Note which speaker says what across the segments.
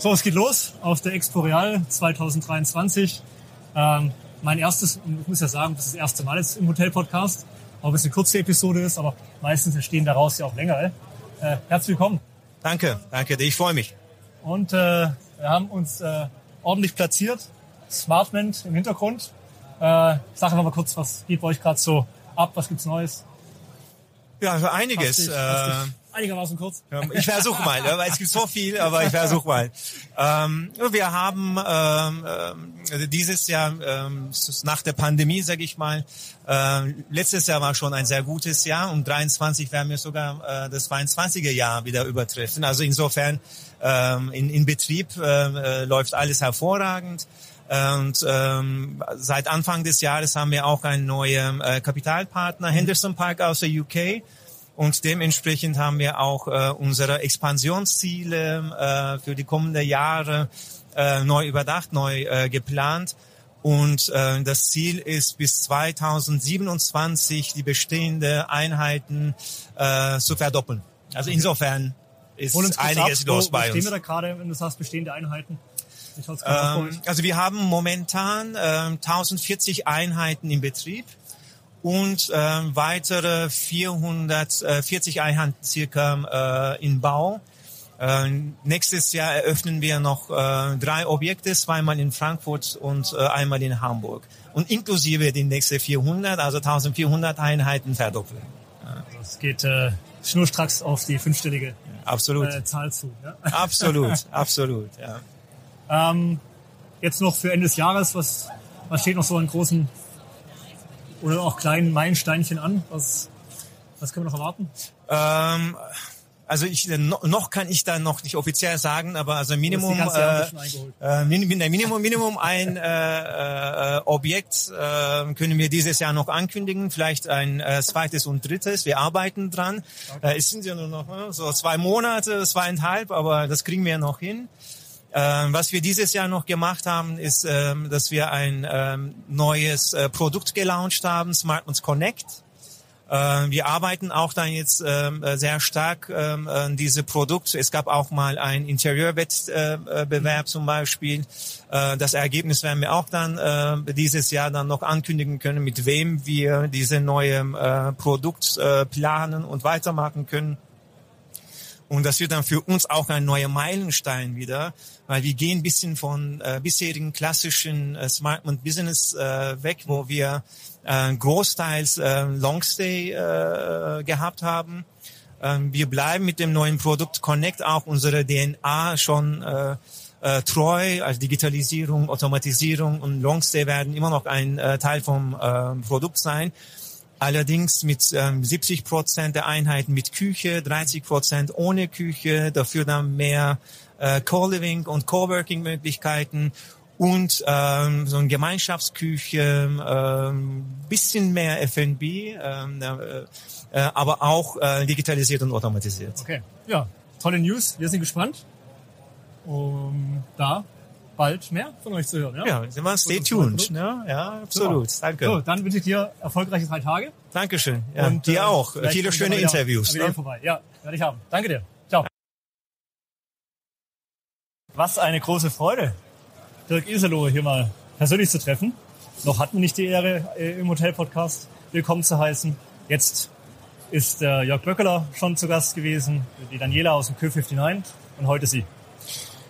Speaker 1: So, es geht los auf der Expo Real 2023. Ähm, mein erstes, ich muss ja sagen, das ist das erste Mal jetzt im Hotel-Podcast. Auch wenn es eine kurze Episode ist, aber meistens entstehen daraus ja auch längere. Äh, herzlich willkommen.
Speaker 2: Danke, danke, ich freue mich.
Speaker 1: Und äh, wir haben uns äh, ordentlich platziert. Smartment im Hintergrund. Äh, sage einfach mal kurz, was geht bei euch gerade so ab, was gibt's Neues?
Speaker 2: Ja, für einiges. Dich,
Speaker 1: äh, einigermaßen kurz.
Speaker 2: Ich versuche mal, weil es gibt so viel, aber ich versuche mal. Ähm, wir haben ähm, äh, dieses Jahr ähm, nach der Pandemie, sage ich mal, letztes Jahr war schon ein sehr gutes Jahr und 23 werden wir sogar äh, das 22er Jahr wieder übertreffen. Also insofern ähm, in, in Betrieb äh, läuft alles hervorragend. Und ähm, seit Anfang des Jahres haben wir auch einen neuen äh, Kapitalpartner, Henderson Park aus der UK. Und dementsprechend haben wir auch äh, unsere Expansionsziele äh, für die kommenden Jahre äh, neu überdacht, neu äh, geplant. Und äh, das Ziel ist bis 2027 die bestehenden Einheiten äh, zu verdoppeln. Also insofern ist einiges
Speaker 1: ab,
Speaker 2: los bei
Speaker 1: wo
Speaker 2: uns.
Speaker 1: Stehen wir da gerade, wenn du sagst bestehende Einheiten?
Speaker 2: Ähm, also wir haben momentan äh, 1040 Einheiten im Betrieb und äh, weitere 440 Einheiten circa äh, in Bau. Äh, nächstes Jahr eröffnen wir noch äh, drei Objekte, zweimal in Frankfurt und äh, einmal in Hamburg. Und inklusive die nächsten 400, also 1400 Einheiten verdoppeln.
Speaker 1: Ja. Das geht äh, schnurstracks auf die fünfstellige
Speaker 2: absolut.
Speaker 1: Äh, Zahl zu. Ja?
Speaker 2: Absolut, absolut. Ja.
Speaker 1: Ähm, jetzt noch für Ende des Jahres, was, was steht noch so an großen oder auch kleinen Meilensteinchen an? Was, was können wir noch erwarten?
Speaker 2: Ähm, also ich noch kann ich da noch nicht offiziell sagen, aber also Minimum äh, äh, Minimum Minimum ein äh, äh, Objekt äh, können wir dieses Jahr noch ankündigen, vielleicht ein äh, zweites und drittes. Wir arbeiten dran. Okay. Äh, es sind ja nur noch äh, so zwei Monate, zweieinhalb, aber das kriegen wir noch hin. Ähm, was wir dieses Jahr noch gemacht haben, ist, ähm, dass wir ein ähm, neues äh, Produkt gelauncht haben, Smartphones Connect. Äh, wir arbeiten auch dann jetzt ähm, sehr stark an diese Produkt. Es gab auch mal einen Interieurwettbewerb zum Beispiel. Äh, das Ergebnis werden wir auch dann äh, dieses Jahr dann noch ankündigen können, mit wem wir diese neue äh, Produkt äh, planen und weitermachen können. Und das wird dann für uns auch ein neuer Meilenstein wieder, weil wir gehen ein bisschen von äh, bisherigen klassischen äh, Smartphone Business äh, weg, wo wir äh, großteils äh, Longstay äh, gehabt haben. Ähm, wir bleiben mit dem neuen Produkt Connect auch unsere DNA schon äh, äh, treu, also Digitalisierung, Automatisierung und Longstay werden immer noch ein äh, Teil vom äh, Produkt sein. Allerdings mit ähm, 70 Prozent der Einheiten mit Küche, 30 Prozent ohne Küche, dafür dann mehr äh, Co-Living und Co-Working-Möglichkeiten und ähm, so eine Gemeinschaftsküche, ähm, bisschen mehr F&B, ähm, äh, äh, aber auch äh, digitalisiert und automatisiert.
Speaker 1: Okay, ja, tolle News. Wir sind gespannt. Um, da bald mehr von euch zu hören. Ja,
Speaker 2: ja sind wir stay tuned. Ne? Ja, absolut. Super. Danke.
Speaker 1: So, dann wünsche ich dir erfolgreiche drei Tage.
Speaker 2: Dankeschön. Ja, und dir äh, auch. Viele schöne Interviews.
Speaker 1: Wieder, ne? vorbei. Ja, werde ich haben. Danke dir. Ciao. Was eine große Freude, Dirk Iselow hier mal persönlich zu treffen. Noch hatten wir nicht die Ehre, äh, im Hotel-Podcast willkommen zu heißen. Jetzt ist der Jörg Böckeler schon zu Gast gewesen, die Daniela aus dem Kö59 und heute sie.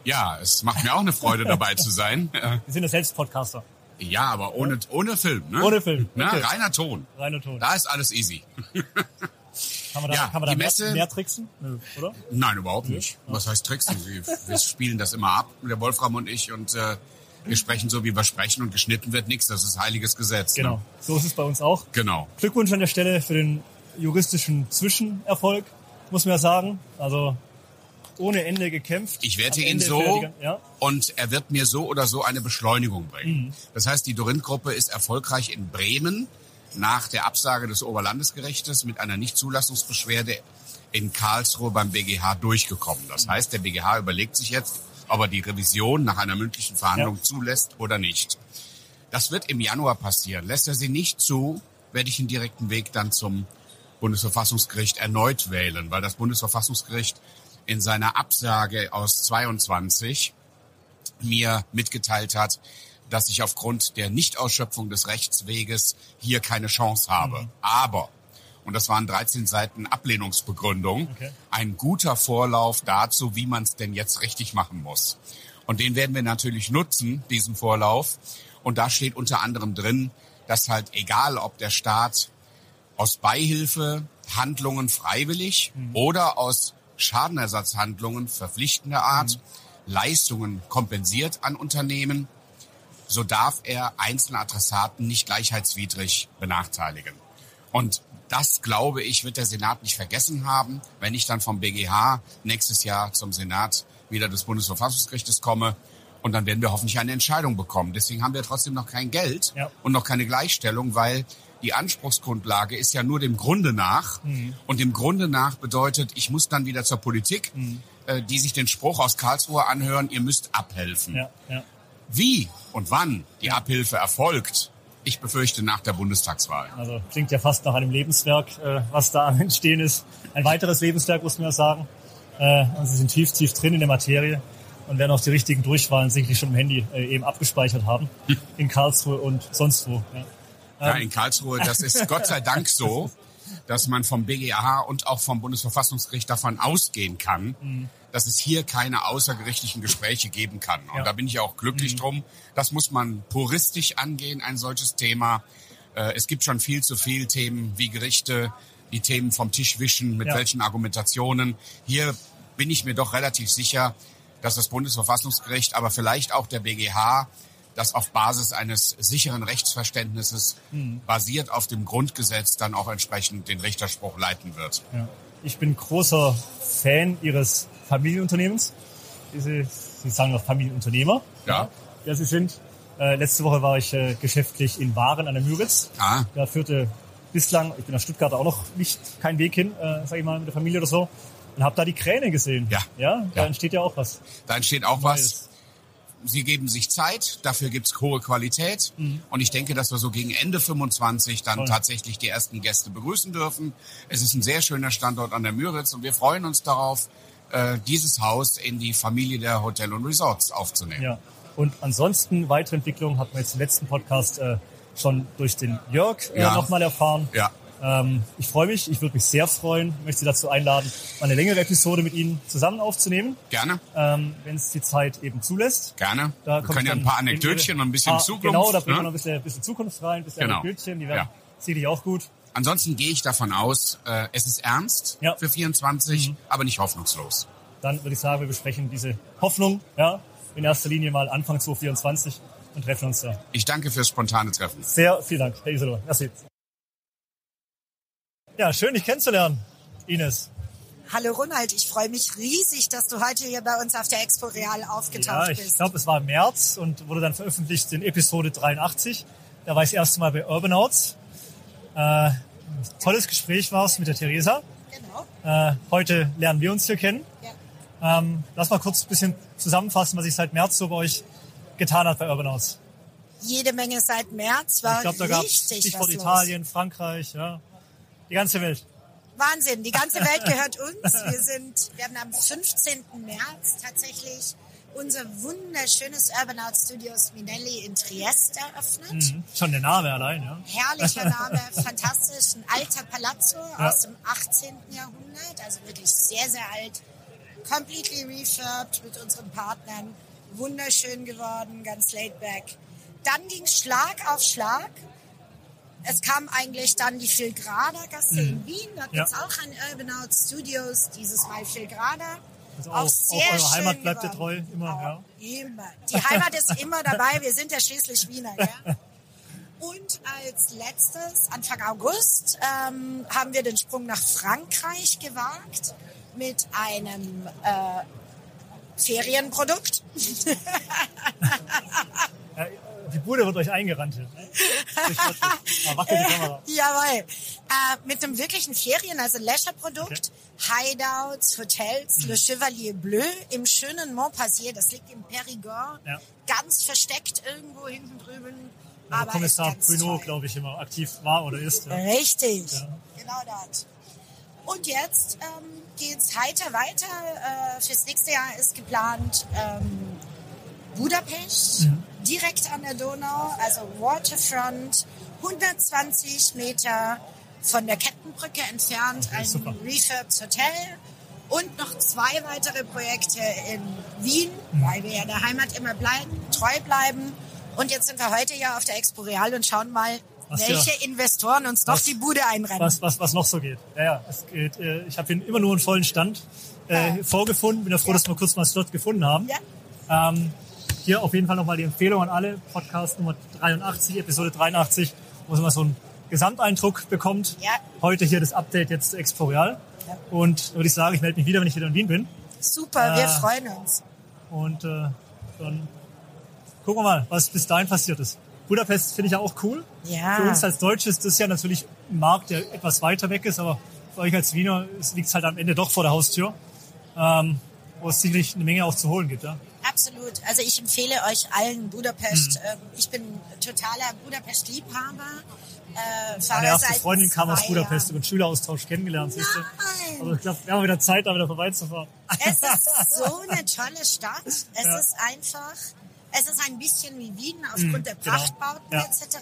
Speaker 3: Ja, es macht mir auch eine Freude, dabei zu sein.
Speaker 1: Wir sind ja selbst Podcaster.
Speaker 3: Ja, aber ohne, ohne Film, ne?
Speaker 1: Ohne Film.
Speaker 3: Na, reiner Ton.
Speaker 1: Reiner Ton.
Speaker 3: Da ist alles easy.
Speaker 1: Kann man da, ja, kann man da Messe, mehr, mehr tricksen? Oder?
Speaker 3: Nein, überhaupt nicht. Was heißt tricksen? Wir, wir spielen das immer ab, der Wolfram und ich, und äh, wir sprechen so, wie wir sprechen und geschnitten wird nichts. Das ist heiliges Gesetz.
Speaker 1: Ne? Genau, ne? so ist es bei uns auch.
Speaker 3: Genau.
Speaker 1: Glückwunsch an der Stelle für den juristischen Zwischenerfolg, muss man ja sagen. Also ohne Ende gekämpft.
Speaker 3: Ich werte ihn so ja. und er wird mir so oder so eine Beschleunigung bringen. Mhm. Das heißt, die Dorin-Gruppe ist erfolgreich in Bremen nach der Absage des Oberlandesgerichtes mit einer Nichtzulassungsbeschwerde in Karlsruhe beim BGH durchgekommen. Das mhm. heißt, der BGH überlegt sich jetzt, ob er die Revision nach einer mündlichen Verhandlung ja. zulässt oder nicht. Das wird im Januar passieren. Lässt er sie nicht zu, werde ich den direkten Weg dann zum Bundesverfassungsgericht erneut wählen, weil das Bundesverfassungsgericht in seiner Absage aus 22 mir mitgeteilt hat, dass ich aufgrund der Nichtausschöpfung des Rechtsweges hier keine Chance habe. Mhm. Aber, und das waren 13 Seiten Ablehnungsbegründung, okay. ein guter Vorlauf dazu, wie man es denn jetzt richtig machen muss. Und den werden wir natürlich nutzen, diesen Vorlauf. Und da steht unter anderem drin, dass halt egal, ob der Staat aus Beihilfe Handlungen freiwillig mhm. oder aus Schadenersatzhandlungen verpflichtender Art mhm. Leistungen kompensiert an Unternehmen, so darf er einzelne Adressaten nicht gleichheitswidrig benachteiligen. Und das, glaube ich, wird der Senat nicht vergessen haben, wenn ich dann vom BGH nächstes Jahr zum Senat wieder des Bundesverfassungsgerichtes komme. Und dann werden wir hoffentlich eine Entscheidung bekommen. Deswegen haben wir trotzdem noch kein Geld ja. und noch keine Gleichstellung, weil die Anspruchsgrundlage ist ja nur dem Grunde nach. Mhm. Und dem Grunde nach bedeutet, ich muss dann wieder zur Politik, mhm. äh, die sich den Spruch aus Karlsruhe anhören, ihr müsst abhelfen. Ja, ja. Wie und wann die Abhilfe erfolgt, ich befürchte nach der Bundestagswahl.
Speaker 1: Also klingt ja fast nach einem Lebenswerk, äh, was da am Entstehen ist. Ein weiteres Lebenswerk, muss man ja sagen. Äh, und Sie sind tief, tief drin in der Materie und werden auch die richtigen Durchwahlen sicherlich schon im Handy äh, eben abgespeichert haben. Hm. In Karlsruhe und sonst wo. Ja.
Speaker 3: Ja, in Karlsruhe, das ist Gott sei Dank so, dass man vom BGH und auch vom Bundesverfassungsgericht davon ausgehen kann, mhm. dass es hier keine außergerichtlichen Gespräche geben kann. Und ja. da bin ich auch glücklich mhm. drum. Das muss man puristisch angehen, ein solches Thema. Äh, es gibt schon viel zu viel Themen wie Gerichte, die Themen vom Tisch wischen, mit ja. welchen Argumentationen. Hier bin ich mir doch relativ sicher, dass das Bundesverfassungsgericht, aber vielleicht auch der BGH das auf Basis eines sicheren Rechtsverständnisses mhm. basiert auf dem Grundgesetz dann auch entsprechend den Richterspruch leiten wird. Ja.
Speaker 1: Ich bin großer Fan Ihres Familienunternehmens. Sie, Sie sagen auch Familienunternehmer. Ja. Ja, Sie sind. Äh, letzte Woche war ich äh, geschäftlich in Waren an der Müritz. Ah. Da führte bislang, ich bin nach Stuttgart auch noch nicht kein Weg hin, äh, sage ich mal, mit der Familie oder so. Und habe da die Kräne gesehen. Ja. Ja, da ja. entsteht ja auch was.
Speaker 3: Da entsteht auch was sie geben sich Zeit, dafür gibt's hohe Qualität. Mhm. Und ich denke, dass wir so gegen Ende 25 dann Voll. tatsächlich die ersten Gäste begrüßen dürfen. Es ist ein sehr schöner Standort an der Müritz und wir freuen uns darauf, äh, dieses Haus in die Familie der Hotel und Resorts aufzunehmen. Ja.
Speaker 1: Und ansonsten weitere Entwicklungen hat man jetzt im letzten Podcast äh, schon durch den Jörg äh, ja. nochmal erfahren. Ja. Ähm, ich freue mich, ich würde mich sehr freuen, möchte Sie dazu einladen, mal eine längere Episode mit Ihnen zusammen aufzunehmen.
Speaker 3: Gerne.
Speaker 1: Ähm, Wenn es die Zeit eben zulässt.
Speaker 3: Gerne. Da wir können ja ein paar Anekdötchen und ein bisschen paar, Zukunft.
Speaker 1: Genau, da bringen ne? wir noch ein bisschen, ein bisschen, Zukunft rein, ein bisschen genau. Anekdötchen, die werden ja. sicherlich auch gut.
Speaker 3: Ansonsten gehe ich davon aus, äh, es ist ernst ja. für 24, mhm. aber nicht hoffnungslos.
Speaker 1: Dann würde ich sagen, wir besprechen diese Hoffnung, ja, in erster Linie mal Anfang 2024 und treffen uns da.
Speaker 3: Ich danke fürs spontane Treffen.
Speaker 1: Sehr vielen Dank, Herr Isidor. Merci. Ja, schön, dich kennenzulernen, Ines.
Speaker 4: Hallo Ronald, ich freue mich riesig, dass du heute hier bei uns auf der Expo Real aufgetaucht bist.
Speaker 1: Ja, ich glaube, es war im März und wurde dann veröffentlicht in Episode 83. Da war ich das erste Mal bei Urbanouts. Äh, tolles Gespräch war es mit der Theresa. Genau. Äh, heute lernen wir uns hier kennen. Ja. Ähm, lass mal kurz ein bisschen zusammenfassen, was sich seit März so bei euch getan hat bei Urbanouts.
Speaker 4: Jede Menge seit März war Ich glaube, da gab es
Speaker 1: Stichwort Italien, Frankreich, ja. Die ganze Welt.
Speaker 4: Wahnsinn, die ganze Welt gehört uns. Wir sind, wir haben am 15. März tatsächlich unser wunderschönes Urban Art Studios Minelli in Trieste eröffnet. Mhm.
Speaker 1: Schon der Name allein, ja.
Speaker 4: Herrlicher Name, fantastisch. Ein alter Palazzo ja. aus dem 18. Jahrhundert, also wirklich sehr, sehr alt. Completely refurbed mit unseren Partnern. Wunderschön geworden, ganz laid back. Dann ging Schlag auf Schlag es kam eigentlich dann die Filgrada Gasse mhm. in Wien. Da gibt es ja. auch ein Urban Out Studios, dieses Mal Filgrada.
Speaker 1: Also auch, auch sehr auch eure Heimat bleibt ihr treu, immer, ja.
Speaker 4: Immer. Die Heimat ist immer dabei, wir sind ja schließlich Wiener, ja. Und als letztes, Anfang August, ähm, haben wir den Sprung nach Frankreich gewagt mit einem äh, Ferienprodukt.
Speaker 1: die Bude wird euch eingerannt. Ne?
Speaker 4: ah, wackelt die Kamera. Jawohl. Äh, mit einem wirklichen Ferien, also Leisure-Produkt. Okay. Hideouts, Hotels, mhm. Le Chevalier Bleu im schönen Montpassier. Das liegt im Périgord. Ja. Ganz versteckt irgendwo hinten drüben.
Speaker 1: Ja, aber Kommissar Bruno, glaube ich, immer aktiv war oder ist.
Speaker 4: Ja. Richtig. Ja. Genau das. Und jetzt ähm, es heiter weiter. Äh, fürs nächste Jahr ist geplant, ähm, Budapest, mhm. Direkt an der Donau, also Waterfront, 120 Meter von der Kettenbrücke entfernt, ein super. Refurbs Hotel und noch zwei weitere Projekte in Wien, mhm. weil wir ja der Heimat immer bleiben, treu bleiben. Und jetzt sind wir heute ja auf der Expo Real und schauen mal, was welche ja, Investoren uns noch die Bude einrennen.
Speaker 1: Was, was, was noch so geht. Ja, ja, es geht. Äh, ich habe immer nur einen vollen Stand äh, ja. vorgefunden. Bin ja froh, dass wir kurz mal einen Slot gefunden haben. Ja. Ähm, hier auf jeden Fall nochmal die Empfehlung an alle. Podcast Nummer 83, Episode 83, wo man so einen Gesamteindruck bekommt. Ja. Heute hier das Update jetzt Explorial. Ja. Und würde ich sagen, ich melde mich wieder, wenn ich wieder in Wien bin.
Speaker 4: Super, äh, wir freuen uns.
Speaker 1: Und äh, dann gucken wir mal, was bis dahin passiert ist. Budapest finde ich ja auch cool. Ja. Für uns als Deutsche ist das ja natürlich ein Markt, der etwas weiter weg ist, aber für euch als Wiener liegt es halt am Ende doch vor der Haustür, ähm, wo es sicherlich eine Menge auch zu holen gibt. Ja?
Speaker 4: Absolut. Also ich empfehle euch allen Budapest. Mhm. Ähm, ich bin totaler Budapest-Liebhaber.
Speaker 1: Äh, Meine erste Freundin kam aus Budapest über den Schüleraustausch kennengelernt. Nein. Also ich glaube, wir haben wieder Zeit, da wieder vorbeizufahren.
Speaker 4: Es ist so eine tolle Stadt. Es ja. ist einfach es ist ein bisschen wie Wien aufgrund mm, der genau. Prachtbauten genau. ja. etc.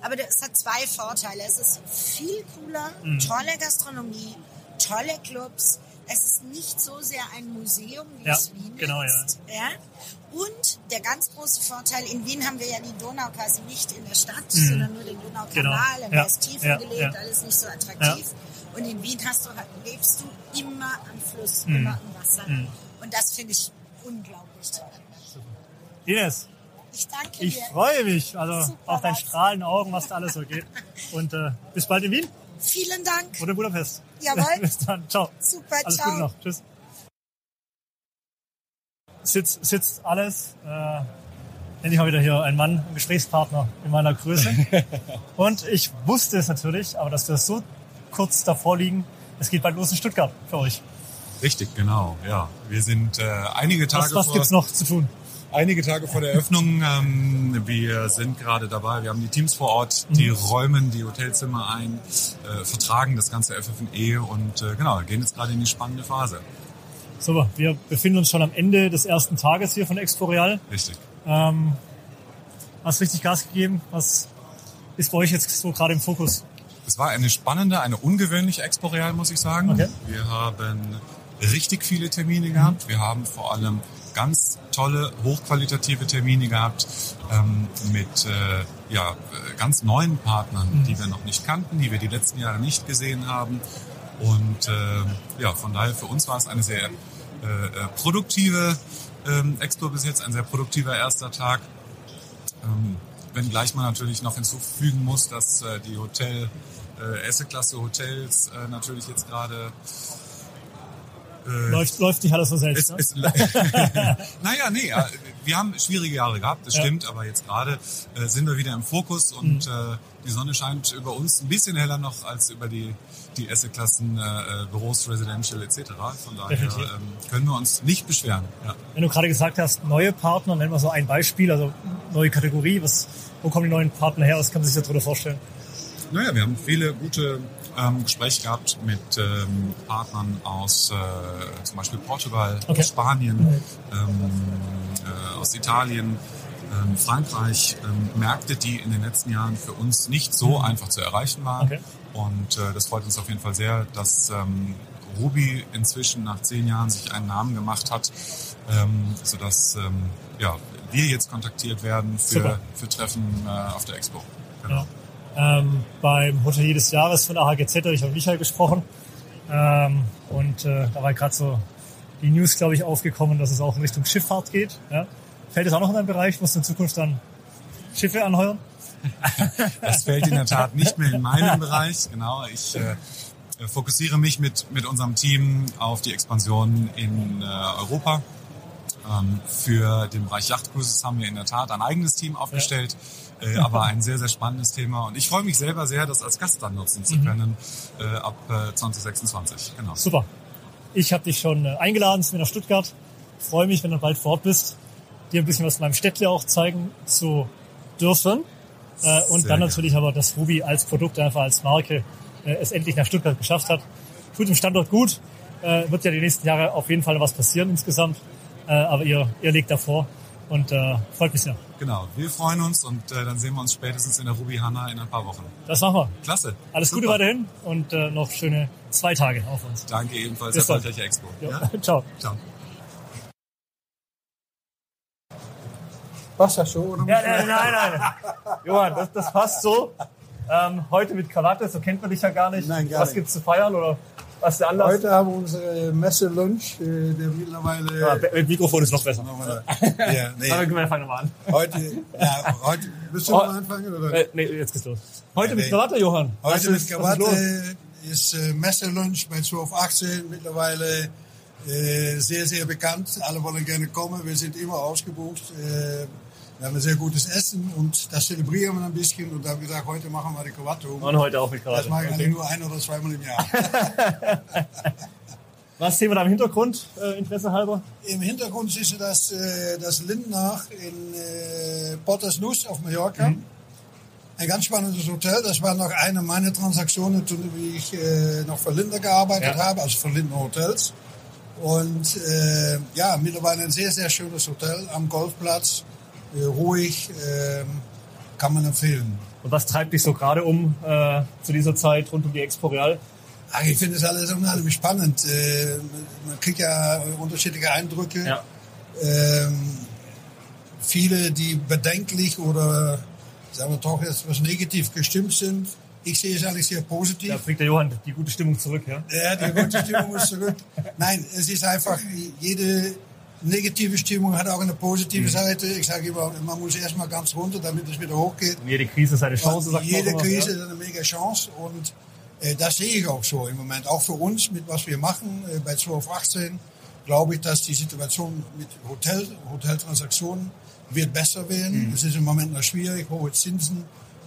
Speaker 4: Aber es hat zwei Vorteile. Es ist viel cooler, mm. tolle Gastronomie, tolle Clubs. Es ist nicht so sehr ein Museum, wie ja, es Wien genau, ist. Ja. ja. Und der ganz große Vorteil, in Wien haben wir ja die Donau quasi nicht in der Stadt, mm. sondern nur den Donaukanal, genau. und ja. der ist tiefer gelegt, alles nicht so attraktiv. Und in Wien hast du, lebst du immer am Fluss, mm. immer am Wasser. Mm. Und das finde ich unglaublich toll.
Speaker 1: Ines.
Speaker 4: Ich danke
Speaker 1: dir. Ich freue mich also Super auf dein strahlende Augen, was da alles so geht. Und äh, bis bald in Wien.
Speaker 4: Vielen Dank.
Speaker 1: Oder in Budapest.
Speaker 4: Jawohl.
Speaker 1: bis dann. Ciao.
Speaker 4: Super,
Speaker 1: alles
Speaker 4: ciao.
Speaker 1: Gute noch. Tschüss. Sitzt, sitzt alles. Äh, endlich mal wieder hier ein Mann, ein Gesprächspartner in meiner Größe. Und ich wusste es natürlich, aber dass wir so kurz davor liegen, es geht bald los in Stuttgart für euch.
Speaker 5: Richtig, genau. Ja, wir sind äh, einige Tage
Speaker 1: was, was
Speaker 5: vor...
Speaker 1: gibt's noch zu tun?
Speaker 5: Einige Tage vor der Eröffnung. Ähm, wir sind gerade dabei, wir haben die Teams vor Ort, die mhm. räumen die Hotelzimmer ein, äh, vertragen das ganze FFE und äh, genau, gehen jetzt gerade in die spannende Phase.
Speaker 1: Super, wir befinden uns schon am Ende des ersten Tages hier von Expo Real.
Speaker 5: Richtig.
Speaker 1: Ähm, hast richtig Gas gegeben? Was ist bei euch jetzt so gerade im Fokus?
Speaker 5: Es war eine spannende, eine ungewöhnliche Expo Real, muss ich sagen. Okay. Wir haben richtig viele Termine gehabt. Wir haben vor allem ganz tolle, hochqualitative Termine gehabt ähm, mit äh, ja, ganz neuen Partnern, mhm. die wir noch nicht kannten, die wir die letzten Jahre nicht gesehen haben. Und äh, ja, von daher für uns war es eine sehr äh, äh produktive ähm, Expo bis jetzt, ein sehr produktiver erster Tag. Ähm, wenngleich man natürlich noch hinzufügen muss, dass äh, die Hotel, äh, Esse-Klasse Hotels äh, natürlich jetzt gerade
Speaker 1: äh, läuft, läuft nicht alles so selbst. Es,
Speaker 5: ne? es, naja, nee, äh, wir haben schwierige Jahre gehabt, das ja. stimmt, aber jetzt gerade äh, sind wir wieder im Fokus und mhm. äh, die Sonne scheint über uns ein bisschen heller noch als über die, die Esse-Klassen, äh, äh Büros, Residential etc. Von daher ähm, können wir uns nicht beschweren. Ja.
Speaker 1: Wenn du gerade gesagt hast, neue Partner, nennen wir so ein Beispiel, also neue Kategorie, was, wo kommen die neuen Partner her, was kann man sich darunter vorstellen?
Speaker 5: Naja, wir haben viele gute ähm, Gespräche gehabt mit ähm, Partnern aus äh, zum Beispiel Portugal, okay. Spanien, mhm. ähm, äh, aus Italien, ähm, Frankreich, ähm, Märkte, die in den letzten Jahren für uns nicht so mhm. einfach zu erreichen waren. Okay. Und äh, das freut uns auf jeden Fall sehr, dass ähm, Ruby inzwischen nach zehn Jahren sich einen Namen gemacht hat, ähm, sodass ähm, ja, wir jetzt kontaktiert werden für, für Treffen äh, auf der Expo.
Speaker 1: Genau. Ja ähm, beim Hotelier des Jahres von AHGZ habe ich mit Michael gesprochen. Ähm, und äh, da war gerade so die News, glaube ich, aufgekommen, dass es auch in Richtung Schifffahrt geht. Ja. Fällt es auch noch in deinen Bereich? Musst du in Zukunft dann Schiffe anheuern?
Speaker 5: Das fällt in der Tat nicht mehr in meinen Bereich. Genau, ich äh, fokussiere mich mit, mit unserem Team auf die Expansion in äh, Europa. Ähm, für den Bereich Yachtcruises haben wir in der Tat ein eigenes Team aufgestellt. Ja äh, aber ein sehr, sehr spannendes Thema. Und ich freue mich selber sehr, das als Gast dann nutzen zu mhm. können mhm. äh, ab äh, 2026. Genau.
Speaker 1: Super. Ich habe dich schon äh, eingeladen zu mir nach Stuttgart. Freue mich, wenn du bald vor Ort bist, dir ein bisschen was von meinem Städtle auch zeigen zu dürfen. Äh, und sehr dann natürlich aber, dass Ruby als Produkt, einfach als Marke äh, es endlich nach Stuttgart geschafft hat. Tut dem Standort gut. Äh, wird ja die nächsten Jahre auf jeden Fall was passieren insgesamt. Äh, aber ihr, ihr legt davor Und äh, freut mich sehr.
Speaker 5: Genau, wir freuen uns und äh, dann sehen wir uns spätestens in der Ruby Hanna in ein paar Wochen.
Speaker 1: Das machen wir.
Speaker 5: Klasse.
Speaker 1: Alles Super. Gute weiterhin und äh, noch schöne zwei Tage auf uns.
Speaker 5: Danke ebenfalls. Erfolgreiche Expo.
Speaker 1: Ja. Ciao.
Speaker 5: Ciao.
Speaker 6: Passt das so? Oder
Speaker 1: ja, nein, nein, nein. Johann, das, das passt so. Ähm, heute mit Krawatte, so kennt man dich ja gar nicht.
Speaker 6: Nein, gar
Speaker 1: Was gibt es zu feiern oder was ist der Anlass?
Speaker 6: Heute haben wir unsere Messe-Lunch, äh, der mittlerweile...
Speaker 1: Ja, mit Mikrofon ist noch besser.
Speaker 6: ja, nee.
Speaker 1: Aber wir fangen nochmal an.
Speaker 6: Heute, ja, heute, willst du oh, mal anfangen? Oder?
Speaker 1: Äh, nee, jetzt geht's los. Heute ja, mit Krawatte, Johann.
Speaker 6: Heute mit Krawatte ist, ist äh, Messe-Lunch bei 1218 mittlerweile äh, sehr, sehr bekannt. Alle wollen gerne kommen. Wir sind immer ausgebucht. Äh, wir haben ein sehr gutes Essen und das zelebrieren wir ein bisschen. Und da haben wir gesagt, heute machen wir die Krawatte um.
Speaker 1: Und heute auch mit Krawatte.
Speaker 6: Das mache ich okay. nur ein oder zweimal im Jahr.
Speaker 1: Was sehen wir da im Hintergrund, äh, Interesse halber?
Speaker 6: Im Hintergrund siehst du das, äh, das Lindnach in äh, Potters Nuss auf Mallorca. Mhm. Ein ganz spannendes Hotel. Das war noch eine meiner Transaktionen, wie ich äh, noch für Linder gearbeitet ja. habe, also für Lindner Hotels. Und äh, ja, mittlerweile ein sehr, sehr schönes Hotel am Golfplatz ruhig, äh, kann man empfehlen.
Speaker 1: Und was treibt dich so gerade um äh, zu dieser Zeit rund um die Expo Real?
Speaker 6: Ach, ich finde es alles unheimlich spannend. Äh, man kriegt ja unterschiedliche Eindrücke. Ja. Ähm, viele, die bedenklich oder sagen wir doch jetzt was negativ gestimmt sind. Ich sehe es eigentlich sehr positiv.
Speaker 1: Da bringt der Johann die gute Stimmung zurück, ja?
Speaker 6: Ja, die gute Stimmung ist zurück. Nein, es ist einfach jede negative Stimmung hat auch eine positive mhm. Seite. Ich sage immer, man muss erstmal ganz runter, damit es wieder hochgeht.
Speaker 1: Und jede Krise ist eine Chance,
Speaker 6: sagt Jede man Krise ja. ist eine mega Chance und äh, das sehe ich auch so im Moment. Auch für uns, mit was wir machen äh, bei 1218, glaube ich, dass die Situation mit Hotel, Hoteltransaktionen wird besser werden. Mhm. Es ist im Moment noch schwierig, hohe Zinsen,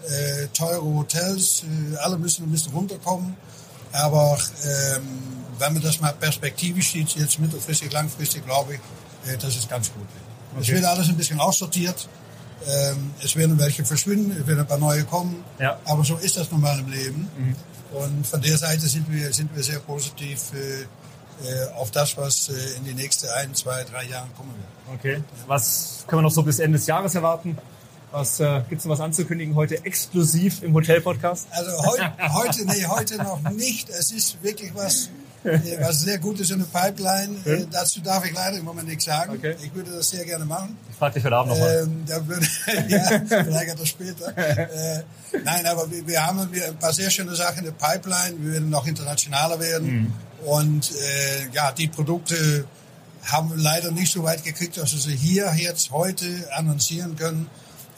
Speaker 6: äh, teure Hotels, äh, alle müssen ein bisschen runterkommen. Aber ähm, wenn man das mal perspektivisch sieht, jetzt mittelfristig, langfristig, glaube ich, äh, dass es ganz gut wird. Okay. Es wird alles ein bisschen aussortiert. Ähm, es werden welche verschwinden, es werden ein paar neue kommen. Ja. Aber so ist das normal im Leben. Mhm. Und von der Seite sind wir, sind wir sehr positiv äh, äh auf das, was äh, in die nächsten ein, zwei, drei Jahren kommen wird.
Speaker 1: Okay. Was können wir noch so bis Ende des Jahres erwarten? Was äh, gibt's noch was anzukündigen heute exklusiv im Hotel-Podcast?
Speaker 6: Also heu, heute, nee, heute noch nicht. Es ist wirklich was was sehr gut ist in der Pipeline. Äh, dazu darf ich leider im Moment nichts sagen. Okay. Ich würde das sehr gerne machen.
Speaker 1: Ich frage dich heute Abend nochmal. Ähm,
Speaker 6: ja, vielleicht etwas später. äh, nein, aber wir, wir haben ein paar sehr schöne Sachen in der Pipeline. Wir werden noch internationaler werden. Mhm. Und äh, ja, die Produkte haben wir leider nicht so weit gekriegt, dass wir sie hier jetzt heute annoncieren können.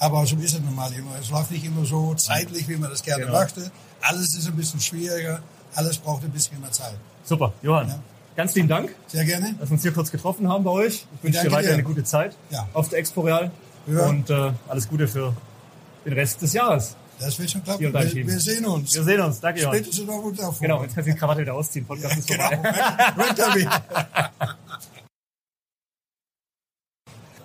Speaker 6: Aber so ist es normal immer. Es läuft nicht immer so zeitlich, wie man das gerne genau. möchte. Alles ist ein bisschen schwieriger. Alles braucht ein bisschen mehr Zeit.
Speaker 1: Super, Johann. Ja. Ganz lieben Dank.
Speaker 6: Sehr gerne.
Speaker 1: Dass wir uns hier kurz getroffen haben bei euch. Ich wünsche dir weiter eine gute Zeit ja. auf der Expo Real. Ja. Und äh, alles Gute für den Rest des Jahres.
Speaker 6: Das wird schon klappen. Wir, wir, sehen uns.
Speaker 1: Wir sehen uns. Danke, Johann.
Speaker 6: Spätestens noch gut davor.
Speaker 1: Genau, jetzt kannst du die Krawatte wieder ausziehen. Podcast ja, ist vorbei. Genau.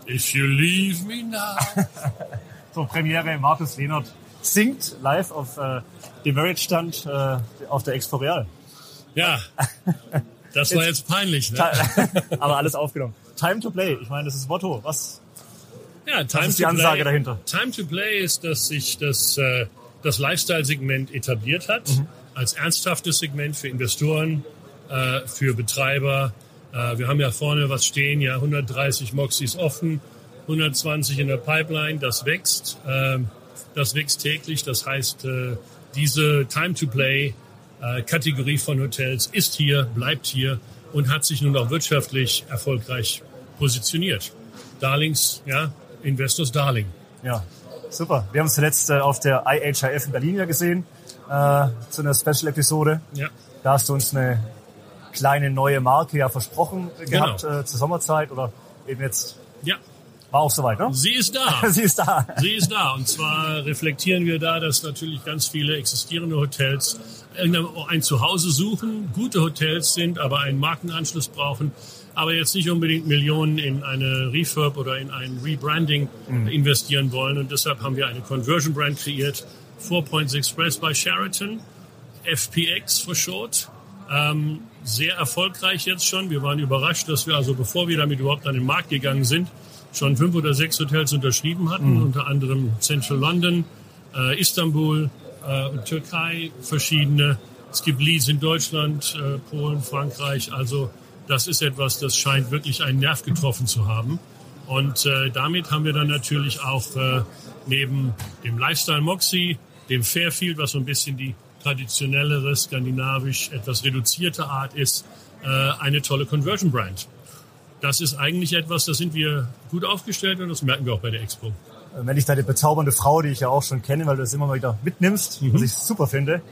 Speaker 7: If you leave me now.
Speaker 1: so, Premiere Markus Lehnert singt live auf äh, dem Marriage-Stand äh, auf der Expo Real.
Speaker 7: Ja, das war jetzt peinlich. Ne?
Speaker 1: Aber alles aufgenommen. Time to play, ich meine, das ist das Motto. Was,
Speaker 7: ja, time
Speaker 1: was ist die Ansage
Speaker 7: play,
Speaker 1: dahinter?
Speaker 7: Time to play ist, dass sich das, äh, das Lifestyle-Segment etabliert hat, mhm. als ernsthaftes Segment für Investoren, äh, für Betreiber. Äh, wir haben ja vorne was stehen, ja 130 Moxis offen, 120 in der Pipeline, das wächst. Ähm, das wächst täglich, das heißt, diese Time to Play äh, Kategorie von Hotels ist hier, bleibt hier und hat sich nun auch wirtschaftlich erfolgreich positioniert. Darlings, ja, Investors Darling.
Speaker 1: Ja, super. Wir haben uns zuletzt äh, auf der IHIF in Berlin ja gesehen, äh, zu einer Special-Episode. Ja. Da hast du uns eine kleine neue Marke ja versprochen gehabt genau. äh, zur Sommerzeit oder eben jetzt
Speaker 7: ja.
Speaker 1: War auch soweit, ne?
Speaker 7: Sie ist da.
Speaker 1: Sie ist da.
Speaker 7: Sie ist da. Und zwar reflektieren wir da, dass natürlich ganz viele existierende Hotels ein Zuhause suchen, gute Hotels sind, aber einen Markenanschluss brauchen, aber jetzt nicht unbedingt Millionen in eine Refurb oder in ein Rebranding mhm. investieren wollen. Und deshalb haben wir eine Conversion Brand kreiert, Four Points Express bei Sheraton, FPX for short. Ähm, sehr erfolgreich jetzt schon. Wir waren überrascht, dass wir also, bevor wir damit überhaupt an den Markt gegangen sind, schon fünf oder sechs Hotels unterschrieben hatten, mhm. unter anderem Central London, äh, Istanbul, äh, Türkei, verschiedene. Es gibt Leads in Deutschland, äh, Polen, Frankreich. Also das ist etwas, das scheint wirklich einen Nerv getroffen zu haben. Und äh, damit haben wir dann natürlich auch äh, neben dem Lifestyle Moxie, dem Fairfield, was so ein bisschen die traditionellere, skandinavisch etwas reduzierte Art ist, äh, eine tolle Conversion Brand. Das ist eigentlich etwas, da sind wir gut aufgestellt und das merken wir auch bei der Expo.
Speaker 1: Wenn ich deine bezaubernde Frau, die ich ja auch schon kenne, weil du das immer mal wieder mitnimmst, mhm. was ich super finde,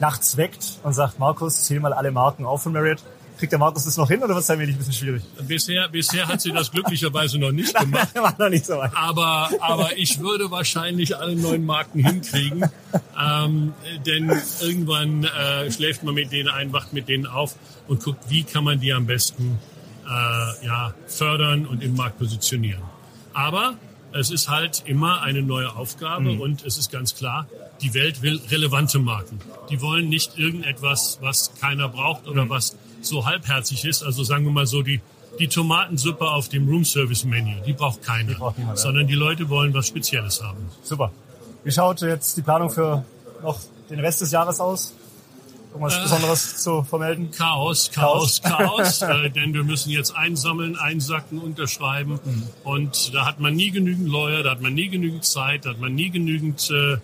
Speaker 1: nachts weckt und sagt, Markus, zähl mal alle Marken auf von Marriott. Kriegt der Markus das noch hin oder wird es ein wenig ein bisschen schwierig?
Speaker 7: Bisher, bisher hat sie das glücklicherweise noch nicht gemacht.
Speaker 1: War noch nicht so weit.
Speaker 7: Aber, aber ich würde wahrscheinlich alle neuen Marken hinkriegen. ähm, denn irgendwann äh, schläft man mit denen ein, wacht mit denen auf und guckt, wie kann man die am besten äh, ja, fördern und im Markt positionieren. Aber es ist halt immer eine neue Aufgabe mhm. und es ist ganz klar, die Welt will relevante Marken. Die wollen nicht irgendetwas, was keiner braucht oder mhm. was so halbherzig ist. Also sagen wir mal so, die, die Tomatensuppe auf dem Roomservice-Menü, die braucht keiner. Die braucht niemand, sondern die Leute wollen was Spezielles haben.
Speaker 1: Super. Wie schaut jetzt die Planung für noch den Rest des Jahres aus? Irgendwas äh, Besonderes zu vermelden?
Speaker 7: Chaos, Chaos, Chaos. äh, denn wir müssen jetzt einsammeln, einsacken, unterschreiben. Mhm. Und da hat man nie genügend Lawyer, da hat man nie genügend Zeit, da hat man nie genügend äh,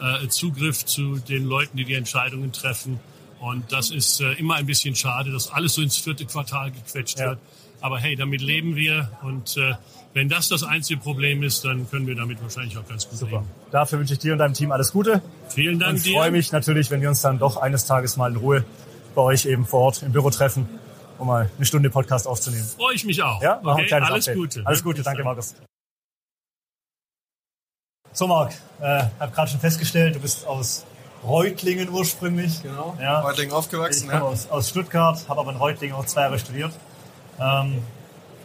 Speaker 7: äh, Zugriff zu den Leuten, die die Entscheidungen treffen. Und das ist äh, immer ein bisschen schade, dass alles so ins vierte Quartal gequetscht ja. wird. Aber hey, damit leben wir. Und äh, wenn das das einzige Problem ist, dann können wir damit wahrscheinlich auch ganz gut Super. leben.
Speaker 1: Dafür wünsche ich dir und deinem Team alles Gute.
Speaker 7: Vielen Dank
Speaker 1: und dir. freue mich natürlich, wenn wir uns dann doch eines Tages mal in Ruhe bei euch eben vor Ort im Büro treffen, um mal eine Stunde Podcast aufzunehmen.
Speaker 7: Freue ich mich auch.
Speaker 1: Ja,
Speaker 7: machen okay, alles
Speaker 1: Update.
Speaker 7: Gute.
Speaker 1: Alles Gute, danke Markus. So Marc, äh, habe gerade schon festgestellt, du bist aus Reutlingen ursprünglich.
Speaker 8: Genau, ja. Reutlingen aufgewachsen.
Speaker 1: Ich komme ja. aus, aus Stuttgart, habe aber in Reutlingen auch zwei Jahre studiert. Ähm,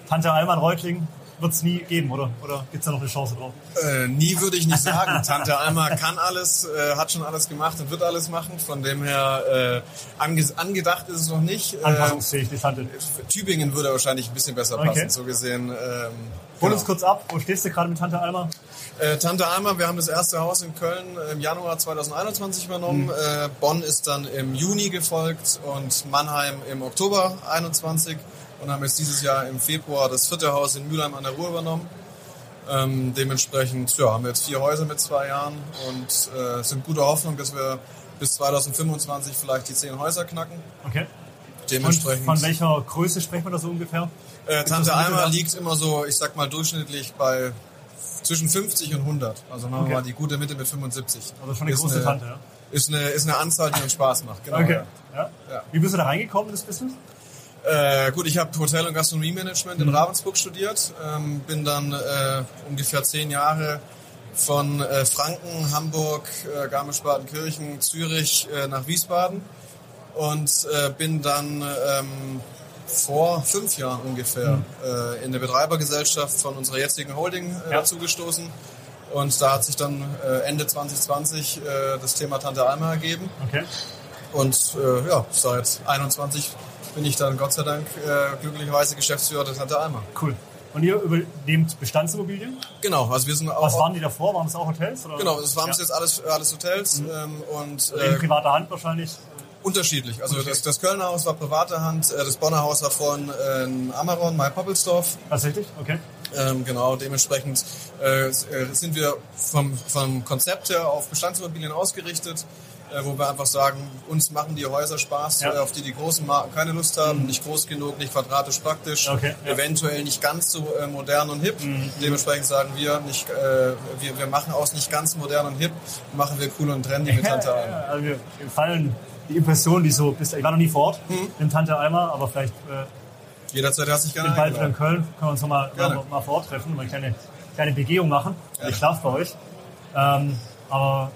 Speaker 1: Tante Alma in Reutlingen, wird es nie geben, oder? Oder gibt es da noch eine Chance drauf?
Speaker 8: Äh, nie würde ich nicht sagen. Tante Alma kann alles, äh, hat schon alles gemacht und wird alles machen. Von dem her äh, ange angedacht ist es noch nicht.
Speaker 1: Äh, Anpassungsfähig, die Tante.
Speaker 8: Tübingen würde wahrscheinlich ein bisschen besser passen, okay. so gesehen. Ähm,
Speaker 1: Hol genau. uns kurz ab, wo stehst du gerade mit Tante Alma?
Speaker 8: Äh, Tante Alma, wir haben das erste Haus in Köln im Januar 2021 übernommen. Mhm. Äh, Bonn ist dann im Juni gefolgt und Mannheim im Oktober 21 und haben jetzt dieses Jahr im Februar das vierte Haus in Mülheim an der Ruhr übernommen. Ähm, dementsprechend ja, haben wir jetzt vier Häuser mit zwei Jahren und äh, sind guter Hoffnung, dass wir bis 2025 vielleicht die zehn Häuser knacken.
Speaker 1: Okay. Dementsprechend. Und von welcher Größe sprechen wir da so ungefähr?
Speaker 8: Äh, Tante Alma liegt immer so, ich sag mal, durchschnittlich bei zwischen 50 und 100. Also machen okay. wir mal die gute Mitte mit 75.
Speaker 1: Also schon eine ist große eine, Tante, ja?
Speaker 8: Ist eine, ist eine Anzahl, die uns Spaß macht.
Speaker 1: Genau. Okay. Ja. Ja. Wie bist du da reingekommen in das Business?
Speaker 8: Äh, gut, ich habe Hotel- und Gastronomie-Management in Ravensburg studiert, ähm, bin dann äh, ungefähr zehn Jahre von äh, Franken, Hamburg, äh, Garmisch-Partenkirchen, Zürich äh, nach Wiesbaden und äh, bin dann ähm, vor fünf Jahren ungefähr mhm. in der Betreibergesellschaft von unserer jetzigen Holding ja. dazugestoßen. Und da hat sich dann Ende 2020 äh, das Thema Tante Alma ergeben.
Speaker 1: Okay.
Speaker 8: Und ja, seit 21 bin ich dann Gott sei Dank äh, glücklicherweise Geschäftsführer der Tante Alma.
Speaker 1: Cool. Und ihr übernehmt Bestandsimmobilien?
Speaker 8: Genau, also wir sind
Speaker 1: auch. Was waren die davor? Waren es auch Hotels? Oder?
Speaker 8: Genau, das waren ja. jetzt alles, alles Hotels. Mhm. Ähm, und,
Speaker 1: äh, in privater Hand wahrscheinlich?
Speaker 8: Unterschiedlich. Also das, das Kölner Haus war private Hand, äh, das Bonner Haus war von äh, Amaron, Mai Poppelsdorf.
Speaker 1: Tatsächlich? Okay.
Speaker 8: Ähm, genau, dementsprechend äh, äh, sind wir vom, vom Konzept her auf Bestandsimmobilien ausgerichtet, wo wir einfach sagen, uns machen die Häuser Spaß, ja. äh, auf die die großen Marken keine Lust haben, mhm. nicht groß genug, nicht quadratisch praktisch, okay, ja. eventuell nicht ganz so äh, modern und hip. Mhm. Dementsprechend sagen wir, nicht, äh, wir, wir machen aus nicht ganz modern und hip, machen wir cool und trendy mit Tante
Speaker 1: ja, also wir fallen die Impression, die so bist. Ich war noch nie vor Ort mhm. in Tante Alma, aber vielleicht. Äh,
Speaker 8: Jederzeit herzlich gerne.
Speaker 1: Bald in Köln, können wir uns noch mal, mal, mal, vor Ort treffen und eine kleine, kleine Begehung machen. Gerne. Ich schlafe bei euch. Ähm, aber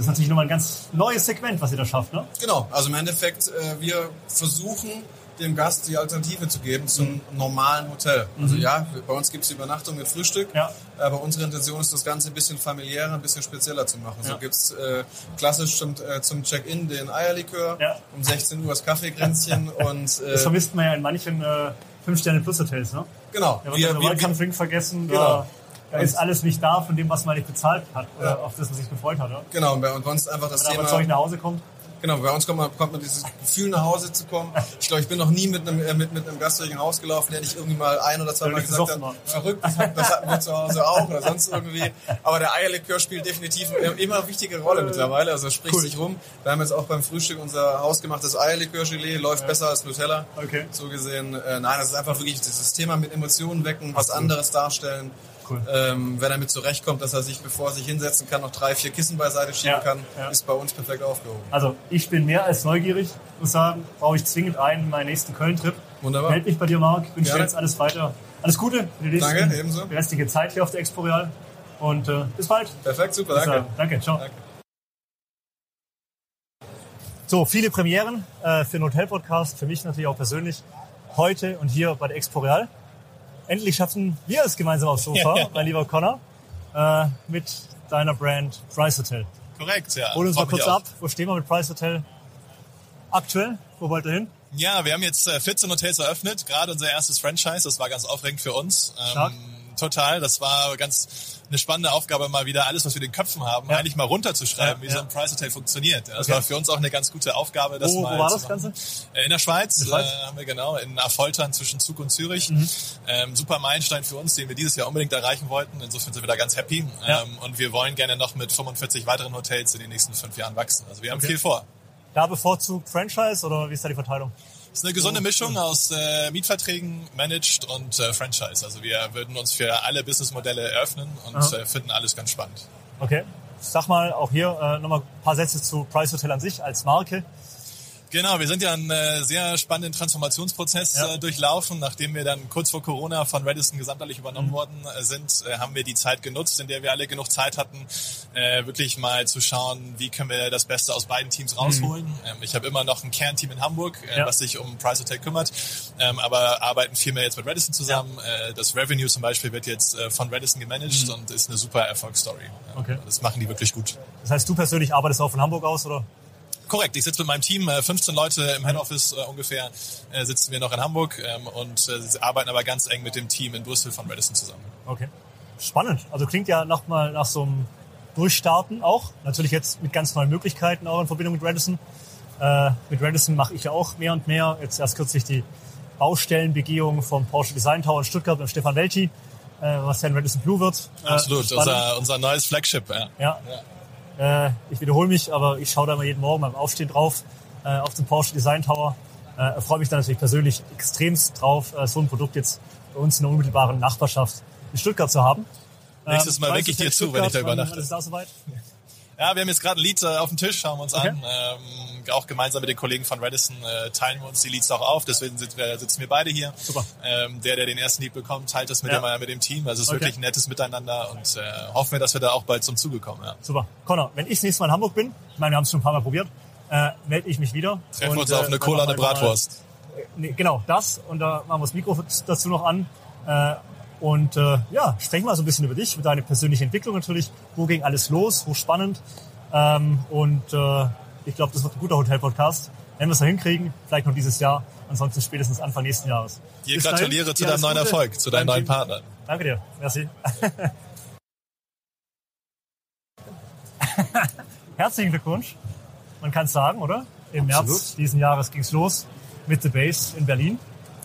Speaker 1: das ist natürlich nochmal ein ganz neues Segment, was ihr da schafft, ne?
Speaker 8: Genau, also im Endeffekt, äh, wir versuchen dem Gast die Alternative zu geben zum mhm. normalen Hotel. Also mhm. ja, bei uns gibt es Übernachtung mit Frühstück, ja. aber unsere Intention ist, das Ganze ein bisschen familiärer, ein bisschen spezieller zu machen. Ja. So gibt es äh, klassisch zum, äh, zum Check-in den Eierlikör, ja. um 16 Uhr das Kaffeekränzchen und...
Speaker 1: Äh, das vermisst man ja in manchen äh, 5-Sterne-Plus-Hotels, ne?
Speaker 8: Genau.
Speaker 1: Ja, wir, wir, wir Drink vergessen. Genau. Da, ist alles nicht da von dem, was man nicht bezahlt hat, ja. auf das man sich gefreut hat. Ja?
Speaker 8: Genau, und bei uns einfach das
Speaker 1: Wenn
Speaker 8: Thema.
Speaker 1: Wenn man nach Hause kommt.
Speaker 8: Genau, bei uns kommt man, kommt man dieses Gefühl, nach Hause zu kommen. Ich glaube, ich bin noch nie mit einem, äh, mit, mit einem Gast durch ein Haus gelaufen, der nicht irgendwie mal ein oder zwei Mal gesagt hat, verrückt, das, hatten wir zu Hause auch oder sonst irgendwie. Aber der Eierlikör spielt definitiv immer eine wichtige Rolle mittlerweile, also spricht cool. sich rum. Wir haben jetzt auch beim Frühstück unser hausgemachtes Eierlikör-Gelee, läuft ja. besser als Nutella. Okay. So gesehen, äh, nein, das ist einfach wirklich dieses Thema mit Emotionen wecken, was anderes darstellen. Cool. Ähm, wenn er mit zurechtkommt, dass er sich, bevor er sich hinsetzen kann, noch drei, vier Kissen beiseite schieben ja, kann, ja. ist bei uns perfekt aufgehoben.
Speaker 1: Also ich bin mehr als neugierig, muss sagen, brauche ich zwingend einen in meinen nächsten Köln-Trip.
Speaker 8: Wunderbar.
Speaker 1: Meld mich bei dir, Marc. Wünsche dir jetzt alles weiter. Alles Gute
Speaker 8: für die nächsten, danke, ebenso.
Speaker 1: Restliche Zeit hier auf der Expo Real. Und äh, bis bald.
Speaker 8: Perfekt, super, bis, danke.
Speaker 1: Äh, danke, ciao. Danke. So, viele Premieren äh, für den Hotel-Podcast, für mich natürlich auch persönlich. Heute und hier bei der Expo Real endlich schaffen wir es gemeinsam aufs Sofa, mein lieber Connor, äh, mit deiner Brand Price Hotel.
Speaker 9: Korrekt, ja.
Speaker 1: Hol uns mal kurz ab. Wo stehen wir mit Price Hotel aktuell? Wo wollt ihr hin?
Speaker 9: Ja, wir haben jetzt 14 äh, Hotels eröffnet, gerade unser erstes Franchise. Das war ganz aufregend für uns.
Speaker 1: Stark.
Speaker 9: Ähm, total. Das war ganz eine spannende Aufgabe, mal wieder alles, was wir in den Köpfen haben, ja. eigentlich mal runterzuschreiben, ja, wie so ein Price Hotel funktioniert. Das okay. war für uns auch eine ganz gute Aufgabe. Das
Speaker 1: wo,
Speaker 9: mal
Speaker 1: wo war das Ganze?
Speaker 9: Äh, in der Schweiz, in der Schweiz? Äh, haben wir genau, in Affoltern zwischen Zug und Zürich. Mhm. Ähm, super Meilenstein für uns, den wir dieses Jahr unbedingt erreichen wollten. Insofern sind wir da ganz happy. Ähm, und wir wollen gerne noch mit 45 weiteren Hotels in den nächsten fünf Jahren wachsen. Also wir haben okay. viel vor.
Speaker 1: Da bevorzugt Franchise oder wie ist da die Verteilung?
Speaker 9: Ist eine gesunde Mischung aus äh, Mietverträgen, Managed und äh, Franchise. Also wir würden uns für alle Businessmodelle eröffnen und äh, finden alles ganz spannend.
Speaker 1: Okay. Sag mal auch hier äh, nochmal ein paar Sätze zu Price Hotel an sich als Marke.
Speaker 9: Genau, wir sind ja einen äh, sehr spannenden Transformationsprozess ja. äh, durchlaufen. Nachdem wir dann kurz vor Corona von Radisson gesamtheitlich übernommen mhm. worden äh, sind, äh, haben wir die Zeit genutzt, in der wir alle genug Zeit hatten, äh, wirklich mal zu schauen, wie können wir das Beste aus beiden Teams rausholen. Mhm. Ähm, ich habe immer noch ein Kernteam in Hamburg, äh, ja. was sich um Price Hotel kümmert, ähm, aber arbeiten viel mehr jetzt mit Radisson zusammen. Ja. das Revenue zum Beispiel wird jetzt von Radisson gemanagt mhm. und ist eine super Erfolgsstory.
Speaker 1: Okay.
Speaker 9: Das machen die wirklich gut.
Speaker 1: Das heißt, du persönlich arbeitest auch von Hamburg aus, oder?
Speaker 9: Korrekt, ich sitze mit meinem Team, 15 äh, Leute im Head Office äh, ungefähr, äh, sitzen wir noch in Hamburg ähm, und arbeiten aber ganz eng mit dem Team in Brüssel von Radisson zusammen.
Speaker 1: Okay, spannend. Also klingt ja nochmal nach so einem Durchstarten auch. Natürlich jetzt mit ganz neuen Möglichkeiten auch in Verbindung mit Radisson. Äh, mit Radisson mache ich ja auch mehr und mehr. Jetzt erst kürzlich die Baustellenbegehung vom Porsche Design Tower in Stuttgart mit Stefan Welti, was dann Radisson Blue wird.
Speaker 9: Absolut, unser, unser neues Flagship. Ja.
Speaker 1: ja. ja. Äh, ich wiederhole mich, aber ich schaue da mal jeden Morgen beim Aufstehen drauf äh, auf den Porsche Design Tower. Äh, freue mich da natürlich persönlich extremst drauf, äh, so ein Produkt jetzt bei uns in der unmittelbaren Nachbarschaft in Stuttgart zu haben.
Speaker 9: Nächstes Mal ähm, wecke ich dir zu, wenn ich da übernachte.
Speaker 1: Wann ist da soweit?
Speaker 9: Ja, wir haben jetzt gerade ein Lied äh, auf dem Tisch, schauen wir uns okay. an. Ähm, auch gemeinsam mit den Kollegen von Radisson äh, teilen wir uns die Leads auch auf. Deswegen sitzen wir, sitzen wir beide hier.
Speaker 1: Super.
Speaker 9: Ähm, der, der den ersten Lead bekommt, teilt das mit, ja. dem, mit dem Team. Also es ist okay. wirklich ein nettes Miteinander und äh, hoffen wir, dass wir da auch bald zum Zuge kommen. Ja.
Speaker 1: Super. Connor, wenn ich das nächste Mal in Hamburg bin, ich meine, wir haben es schon ein paar Mal probiert, äh, melde ich mich wieder.
Speaker 9: Treffen wir uns auf eine äh, Cola, eine Bratwurst.
Speaker 1: Mal, nee, genau, das. Und da machen wir das Mikro dazu noch an. Äh, und äh, ja, sprechen wir so ein bisschen über dich, über deine persönliche Entwicklung natürlich. Wo ging alles los? Hochspannend. Ähm, und äh, ich glaube, das wird ein guter Hotel-Podcast. Wenn wir es da hinkriegen, vielleicht noch dieses Jahr, ansonsten spätestens Anfang nächsten Jahres.
Speaker 9: Dir Bis gratuliere dahin, zu deinem neuen Erfolg, zu deinem neuen Partner.
Speaker 1: Danke dir. Merci. Herzlichen Glückwunsch. Man kann es sagen, oder? Im Absolut. März diesen Jahres ging es los mit The Base in Berlin.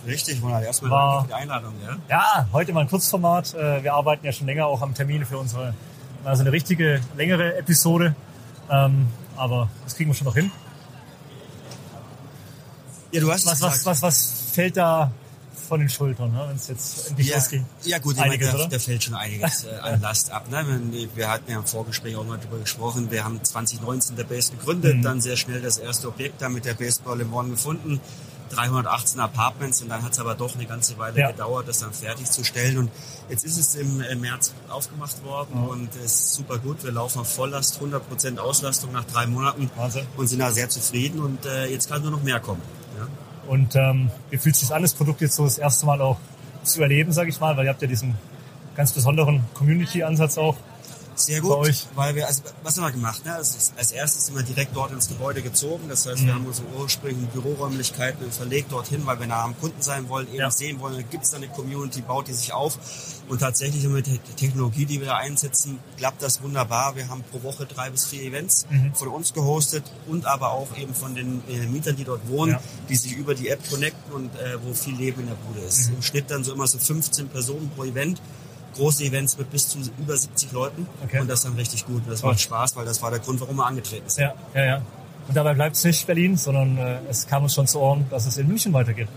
Speaker 10: Richtig, Ronald. Erstmal danke für die Einladung. Ja?
Speaker 1: ja, heute mal ein Kurzformat. Äh, wir arbeiten ja schon länger auch am Termin für unsere, also eine richtige, längere Episode. Ähm, aber das kriegen wir schon noch hin.
Speaker 10: Ja, du hast
Speaker 1: was, was, was, was fällt da von den Schultern, ne, wenn es jetzt endlich
Speaker 10: ja,
Speaker 1: losgeht?
Speaker 10: Ja gut, einiges, meine, da, da, fällt schon einiges äh, an Last ab. Ne? Wir hatten ja im Vorgespräch auch mal darüber gesprochen. Wir haben 2019 der Base gegründet, mhm. dann sehr schnell das erste Objekt da mit der Baseball im One gefunden. 318 Apartments und dann hat es aber doch eine ganze Weile ja. gedauert, das dann fertigzustellen. Und jetzt ist es im März aufgemacht worden ja. und es ist super gut. Wir laufen auf Volllast, 100% Auslastung nach drei Monaten Wahnsinn. und sind da sehr zufrieden und äh, jetzt kann nur noch mehr kommen. Ja?
Speaker 1: Und ähm, wie fühlt sich an, das Produkt jetzt so das erste Mal auch zu erleben, sage ich mal, weil ihr habt ja diesen ganz besonderen Community-Ansatz auch.
Speaker 10: Sehr gut, weil wir, also was haben wir gemacht? Ne? Also als erstes sind wir direkt dort ins Gebäude gezogen. Das heißt, mhm. wir haben unsere ursprünglichen Büroräumlichkeiten verlegt dorthin, weil wir nah am Kunden sein wollen, eben ja. sehen wollen, gibt es da eine Community, baut die sich auf. Und tatsächlich mit der Technologie, die wir da einsetzen, klappt das wunderbar. Wir haben pro Woche drei bis vier Events mhm. von uns gehostet und aber auch eben von den äh, Mietern, die dort wohnen, ja. die sich über die App connecten und äh, wo viel Leben in der Bude ist. Mhm. Im Schnitt dann so immer so 15 Personen pro Event große Events mit bis zu über 70 Leuten. Okay. Und das dann richtig gut. Und das macht Spaß, weil das war der Grund, warum wir angetreten sind.
Speaker 1: Ja, ja, ja. Und dabei bleibt es nicht Berlin, sondern äh, es kam uns schon zu Ohren, dass es in München weitergeht.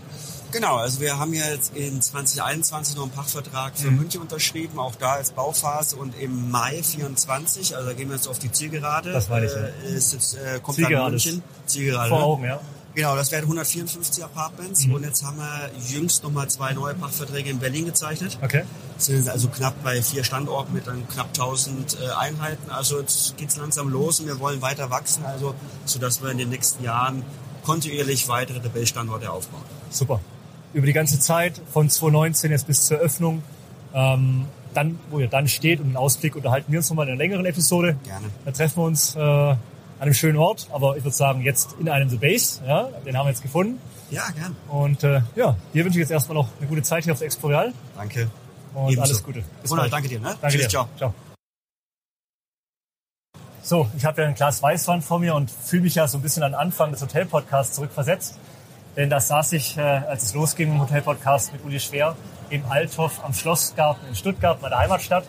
Speaker 10: Genau, also wir haben ja jetzt in 2021 noch einen Pachtvertrag für mhm. München unterschrieben, auch da als Bauphase und im Mai 24, also da gehen wir jetzt auf die Zielgerade.
Speaker 1: Das war ich, ja.
Speaker 10: Äh, ist jetzt, äh, kommt Zielgerade. München.
Speaker 1: Zielgerade. Vor Augen, ja.
Speaker 10: Genau, das wären 154 Apartments mhm. und jetzt haben wir jüngst nochmal zwei neue Pachtverträge in Berlin gezeichnet.
Speaker 1: Okay.
Speaker 10: Sind also knapp bei vier Standorten mit dann knapp 1000 äh, Einheiten. Also jetzt geht's langsam los und wir wollen weiter wachsen, also sodass wir in den nächsten Jahren kontinuierlich weitere Base-Standorte aufbauen.
Speaker 1: Super. Über die ganze Zeit von 2019 jetzt bis zur Öffnung, ähm, dann, wo ihr dann steht und einen Ausblick unterhalten wir uns nochmal in einer längeren Episode.
Speaker 10: Gerne.
Speaker 1: Da treffen wir uns äh, an einem schönen Ort, aber ich würde sagen, jetzt in einem The Base. Ja, den haben wir jetzt gefunden.
Speaker 10: Ja, gern.
Speaker 1: Und äh, ja, dir wünsche ich jetzt erstmal noch eine gute Zeit hier auf der Exporeal.
Speaker 10: Danke.
Speaker 1: Und Ebenso. alles Gute.
Speaker 10: Bis bald. Danke dir. Ne?
Speaker 1: Danke Tschüss, dir. Ciao. ciao. So, ich habe ja ein Glas Weißwein vor mir und fühle mich ja so ein bisschen an Anfang des Hotel-Podcasts zurückversetzt. Denn da saß ich, äh, als es losging im Hotel-Podcast mit Uli Schwer, im Althoff am Schlossgarten in Stuttgart, meiner Heimatstadt.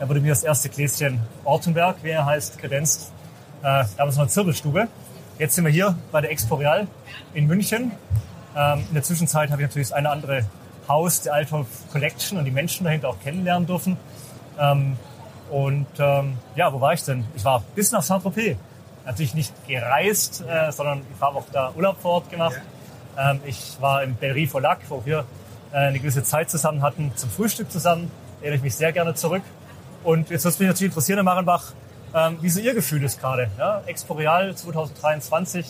Speaker 1: Er wurde mir das erste Gläschen Ortenberg, wie er heißt, kredenzt äh, damals noch eine Zirbelstube. Jetzt sind wir hier bei der Expo Real in München. Ähm, in der Zwischenzeit habe ich natürlich das eine andere Haus der Althoff Collection und die Menschen dahinter auch kennenlernen dürfen. Ähm, und ähm, ja, wo war ich denn? Ich war bis nach Saint-Tropez. Natürlich nicht gereist, äh, sondern ich habe auch da Urlaub vor Ort gemacht. Ähm, ich war im Bellerie Lac, wo wir äh, eine gewisse Zeit zusammen hatten, zum Frühstück zusammen. Da erinnere ich mich sehr gerne zurück. Und jetzt würde es mich natürlich interessieren, Herr Marenbach, ähm, wie so Ihr Gefühl ist gerade. Ja? Exporeal 2023.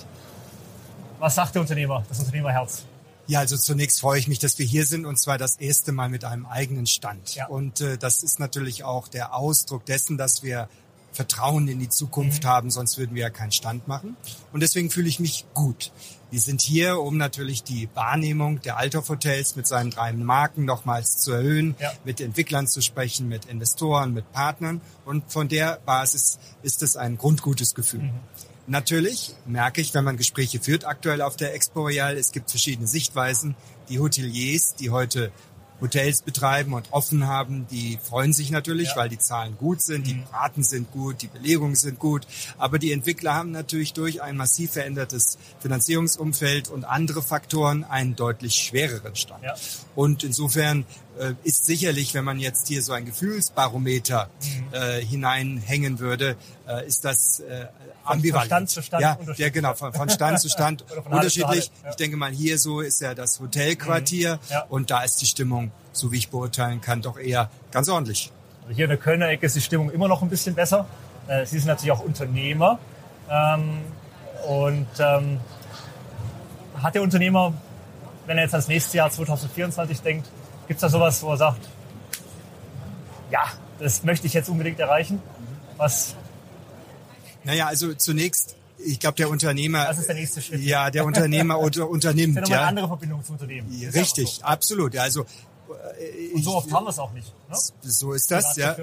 Speaker 1: Was sagt der Unternehmer, das Unternehmerherz?
Speaker 11: Ja, also zunächst freue ich mich, dass wir hier sind und zwar das erste Mal mit einem eigenen Stand. Ja. Und äh, das ist natürlich auch der Ausdruck dessen, dass wir Vertrauen in die Zukunft mhm. haben, sonst würden wir ja keinen Stand machen. Und deswegen fühle ich mich gut. Wir sind hier, um natürlich die Wahrnehmung der Althoff Hotels mit seinen drei Marken nochmals zu erhöhen, ja. mit Entwicklern zu sprechen, mit Investoren, mit Partnern. Und von der Basis ist es ein grundgutes Gefühl. Mhm. Natürlich merke ich, wenn man Gespräche führt aktuell auf der Expo Royal, es gibt verschiedene Sichtweisen. Die Hoteliers, die heute Hotels betreiben und offen haben, die freuen sich natürlich, ja. weil die Zahlen gut sind, die mhm. Raten sind gut, die Belegungen sind gut. Aber die Entwickler haben natürlich durch ein massiv verändertes Finanzierungsumfeld und andere Faktoren einen deutlich schwereren Stand. Ja. Und insofern äh, ist sicherlich, wenn man jetzt hier so ein Gefühlsbarometer mhm. äh, hineinhängen würde, äh, ist das äh, ambivalent.
Speaker 1: Von Stand zu Stand
Speaker 11: ja, ja, genau, von, von Stand zu Stand unterschiedlich. Ja. Ich denke mal, hier so ist ja das Hotelquartier mhm. ja. und da ist die Stimmung, so wie ich beurteilen kann, doch eher ganz ordentlich.
Speaker 1: Also hier in der Kölner Ecke ist die Stimmung immer noch ein bisschen besser. Äh, Sie sind natürlich auch Unternehmer. Ähm, und ähm, hat der Unternehmer, wenn er jetzt ans nächste Jahr 2024 denkt, gibt es da sowas, wo er sagt, ja, das möchte ich jetzt unbedingt erreichen? Was
Speaker 11: naja, also zunächst, ich glaube, der Unternehmer.
Speaker 1: Das ist der nächste Schritt.
Speaker 11: Ja, der Unternehmer unter, unternimmt. Das ist ja
Speaker 1: eine andere Verbindung zum Unternehmen.
Speaker 11: Richtig, so. absolut. Also
Speaker 1: und so oft haben wir es auch nicht. Ne?
Speaker 11: So ist das, ja.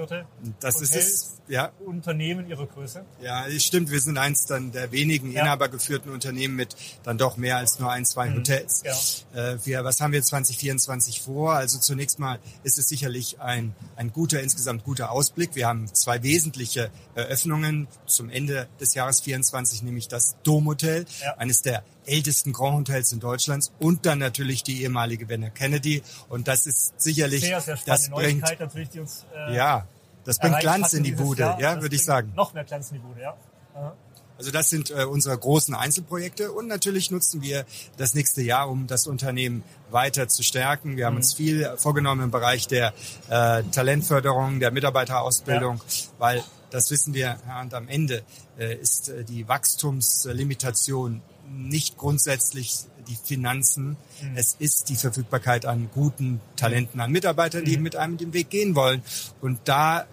Speaker 11: Das Hotels, ist es, ja.
Speaker 1: Unternehmen ihrer Größe.
Speaker 11: Ja, stimmt. Wir sind eins dann der wenigen ja. inhabergeführten Unternehmen mit dann doch mehr als nur ein, zwei mhm. Hotels. Ja. Äh, wir, was haben wir 2024 vor? Also zunächst mal ist es sicherlich ein, ein guter, insgesamt guter Ausblick. Wir haben zwei wesentliche Eröffnungen zum Ende des Jahres 24, nämlich das Domhotel, ja. eines der ältesten Grand Hotels in Deutschland und dann natürlich die ehemalige Werner Kennedy. Und das ist sicherlich,
Speaker 1: sehr, sehr das bringt, natürlich, die uns,
Speaker 11: äh, ja, das bringt Glanz in die Bude, Jahr. ja, würde ich sagen.
Speaker 1: Noch mehr Glanz in die Bude, ja. Aha.
Speaker 11: Also das sind äh, unsere großen Einzelprojekte und natürlich nutzen wir das nächste Jahr, um das Unternehmen weiter zu stärken. Wir haben mhm. uns viel vorgenommen im Bereich der äh, Talentförderung, der Mitarbeiterausbildung, ja. weil das wissen wir, ja, und am Ende äh, ist äh, die Wachstumslimitation nicht grundsätzlich die Finanzen, mhm. es ist die Verfügbarkeit an guten Talenten, an Mitarbeitern, die mhm. mit einem den Weg gehen wollen. Und da,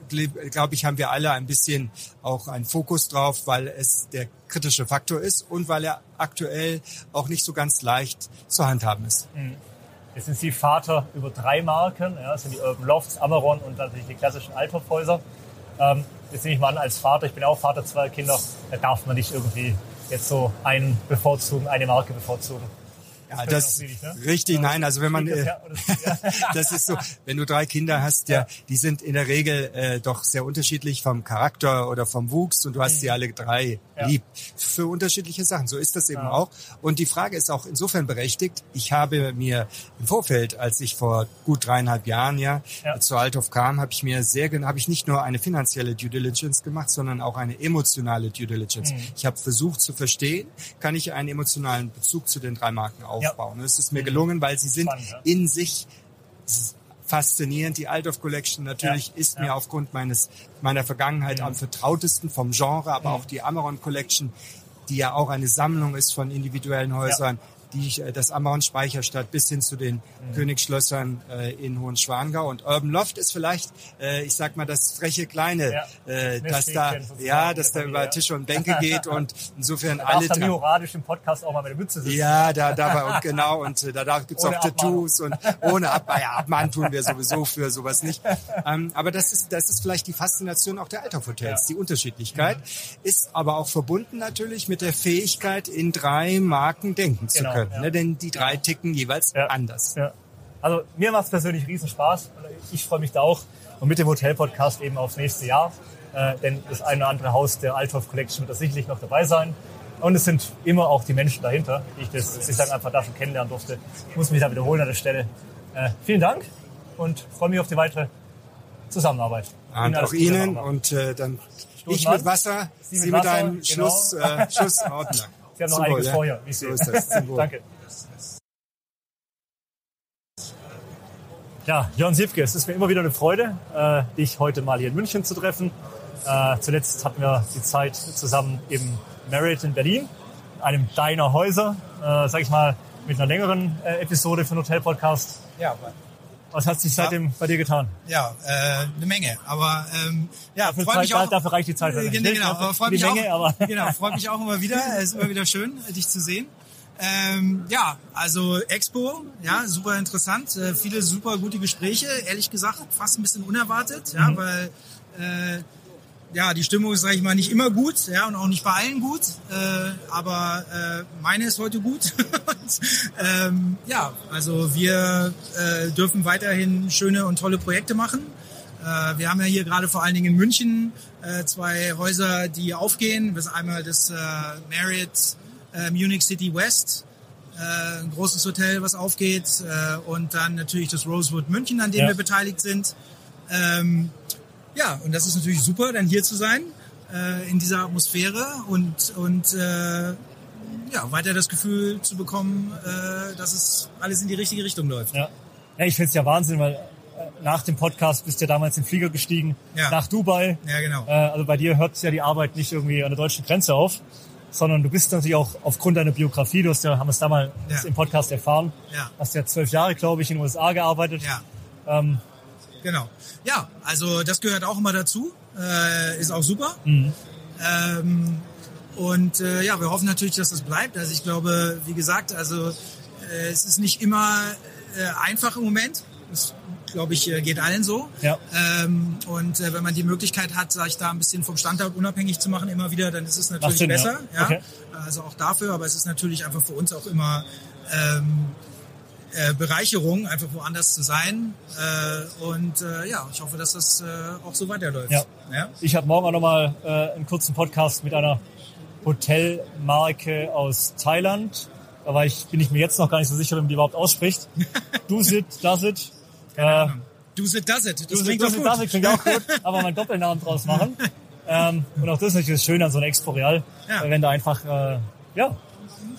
Speaker 11: glaube ich, haben wir alle ein bisschen auch einen Fokus drauf, weil es der kritische Faktor ist und weil er aktuell auch nicht so ganz leicht zu handhaben ist. Mhm.
Speaker 1: Jetzt sind Sie Vater über drei Marken, ja, das sind die Urban Lofts, Amaron und natürlich die klassischen Althofhäuser. Ähm, jetzt nehme ich mal an, als Vater, ich bin auch Vater zweier Kinder, da darf man nicht irgendwie jetzt so einen bevorzugen, eine Marke bevorzugen.
Speaker 11: Ja, das, das ne? richtig, ja, nein, also wenn man, äh, das ist so, wenn du drei Kinder hast, ja, die sind in der Regel äh, doch sehr unterschiedlich vom Charakter oder vom Wuchs und du hast mhm. sie alle drei ja. lieb für unterschiedliche Sachen. So ist das eben ja. auch. Und die Frage ist auch insofern berechtigt. Ich habe mir im Vorfeld, als ich vor gut dreieinhalb Jahren ja, ja. zu Althoff kam, habe ich mir sehr, habe ich nicht nur eine finanzielle Due Diligence gemacht, sondern auch eine emotionale Due Diligence. Mhm. Ich habe versucht zu verstehen, kann ich einen emotionalen Bezug zu den drei Marken aufbauen aufbauen. Ja. Das ist mir mhm. gelungen, weil sie sind Spannend, ja. in sich faszinierend. Die Althoff Collection natürlich ja, ist ja. mir aufgrund meines meiner Vergangenheit mhm. am vertrautesten vom Genre, aber mhm. auch die Amaron Collection, die ja auch eine Sammlung ist von individuellen Häusern, die, äh, das Ammerhorn Speicherstadt bis hin zu den mhm. Königsschlössern äh, in Hohenschwangau. Und Urban Loft ist vielleicht, äh, ich sag mal, das freche Kleine, ja. äh, dass da, ja, dass da über Tische und Bänke geht und insofern da alle.
Speaker 1: Da moralisch im Podcast auch mal mit der Mütze
Speaker 11: sitzen. Ja, da, da und genau und äh, da, da gibt's ohne auch Tattoos und ohne Ab ja, Abmahn tun wir sowieso für sowas nicht. Ähm, aber das ist, das ist vielleicht die Faszination auch der Althoff-Hotels, ja. die Unterschiedlichkeit, mhm. ist aber auch verbunden natürlich mit der Fähigkeit, in drei Marken denken genau. zu können können, ne? denn die drei ticken jeweils anders.
Speaker 1: Ja. Also mir macht es persönlich riesen Spaß. Ich freue mich da auch und mit dem Hotel-Podcast eben aufs nächste Jahr. Äh, denn das eine oder andere Haus der Althoff Collection wird da sicherlich noch dabei sein. Und es sind immer auch die Menschen dahinter, die ich das sozusagen einfach dafür kennenlernen durfte. Ich muss mich da wiederholen an der Stelle. Äh, vielen Dank und freue mich auf die weitere Zusammenarbeit.
Speaker 11: Und auch Ihnen und äh, dann Stoßen ich mit Wasser, Sie mit, mit einem genau. Schluss, äh, Schlussordner.
Speaker 1: Sie haben noch einiges ja. vorher, wie ich sehe. So ist das. Danke. Ja, Jörn Siebke, es ist mir immer wieder eine Freude, äh, dich heute mal hier in München zu treffen. Äh, zuletzt hatten wir die Zeit zusammen im Marriott in Berlin, einem deiner Häuser, äh, sag ich mal, mit einer längeren äh, Episode für den Hotel-Podcast. Ja, was hat sich seitdem ja, bei dir getan?
Speaker 12: Ja, äh, eine Menge. Aber ähm, ja,
Speaker 1: dafür, freut mich auch, dafür reicht die Zeit.
Speaker 12: Äh, genau, genau, aber freut mich Menge, auch, genau, freut mich auch immer wieder. Es ist immer wieder schön, dich zu sehen. Ähm, ja, also Expo, ja, super interessant. Äh, viele super gute Gespräche. Ehrlich gesagt, fast ein bisschen unerwartet, ja, mhm. weil äh, ja, die Stimmung ist, sage ich mal, nicht immer gut, ja, und auch nicht bei allen gut, äh, aber äh, meine ist heute gut. und, ähm, ja, also wir äh, dürfen weiterhin schöne und tolle Projekte machen. Äh, wir haben ja hier gerade vor allen Dingen in München äh, zwei Häuser, die aufgehen. Das ist einmal das äh, Marriott äh, Munich City West, äh, ein großes Hotel, was aufgeht, äh, und dann natürlich das Rosewood München, an dem ja. wir beteiligt sind. Ähm, ja, und das ist natürlich super, dann hier zu sein, äh, in dieser Atmosphäre und, und äh, ja, weiter das Gefühl zu bekommen, äh, dass es alles in die richtige Richtung läuft.
Speaker 1: Ja, ja ich finde es ja Wahnsinn, weil äh, nach dem Podcast bist du ja damals in den Flieger gestiegen, ja. nach Dubai.
Speaker 12: Ja, genau.
Speaker 1: Äh, also bei dir hört ja die Arbeit nicht irgendwie an der deutschen Grenze auf, sondern du bist natürlich auch aufgrund deiner Biografie, du hast ja, haben es damals ja. im Podcast erfahren, ja. hast ja zwölf Jahre, glaube ich, in den USA gearbeitet.
Speaker 12: Ja. Ähm, Genau. Ja, also das gehört auch immer dazu. Äh, ist auch super. Mhm. Ähm, und äh, ja, wir hoffen natürlich, dass das bleibt. Also ich glaube, wie gesagt, also äh, es ist nicht immer äh, einfach im Moment. Das, glaube ich, äh, geht allen so. Ja. Ähm, und äh, wenn man die Möglichkeit hat, sag ich da ein bisschen vom Standort unabhängig zu machen, immer wieder, dann ist es natürlich Sinn, besser. Ja. ja. Okay. Also auch dafür, aber es ist natürlich einfach für uns auch immer ähm, äh, Bereicherung, einfach woanders zu sein. Äh, und äh, ja, ich hoffe, dass das äh, auch so weiterläuft. Ja.
Speaker 1: ja? Ich habe morgen auch nochmal äh, einen kurzen Podcast mit einer Hotelmarke aus Thailand. Da war ich, bin ich mir jetzt noch gar nicht so sicher, wie man die überhaupt ausspricht. Dusit, Dasit.
Speaker 12: Äh, Dusit, Dasit.
Speaker 1: Das klingt Dusit, Dasit klingt auch gut, aber mal Doppelnamen draus machen. ähm, und auch das ist natürlich das Schöne an so einem Expo Real, ja. wenn da einfach äh, ja,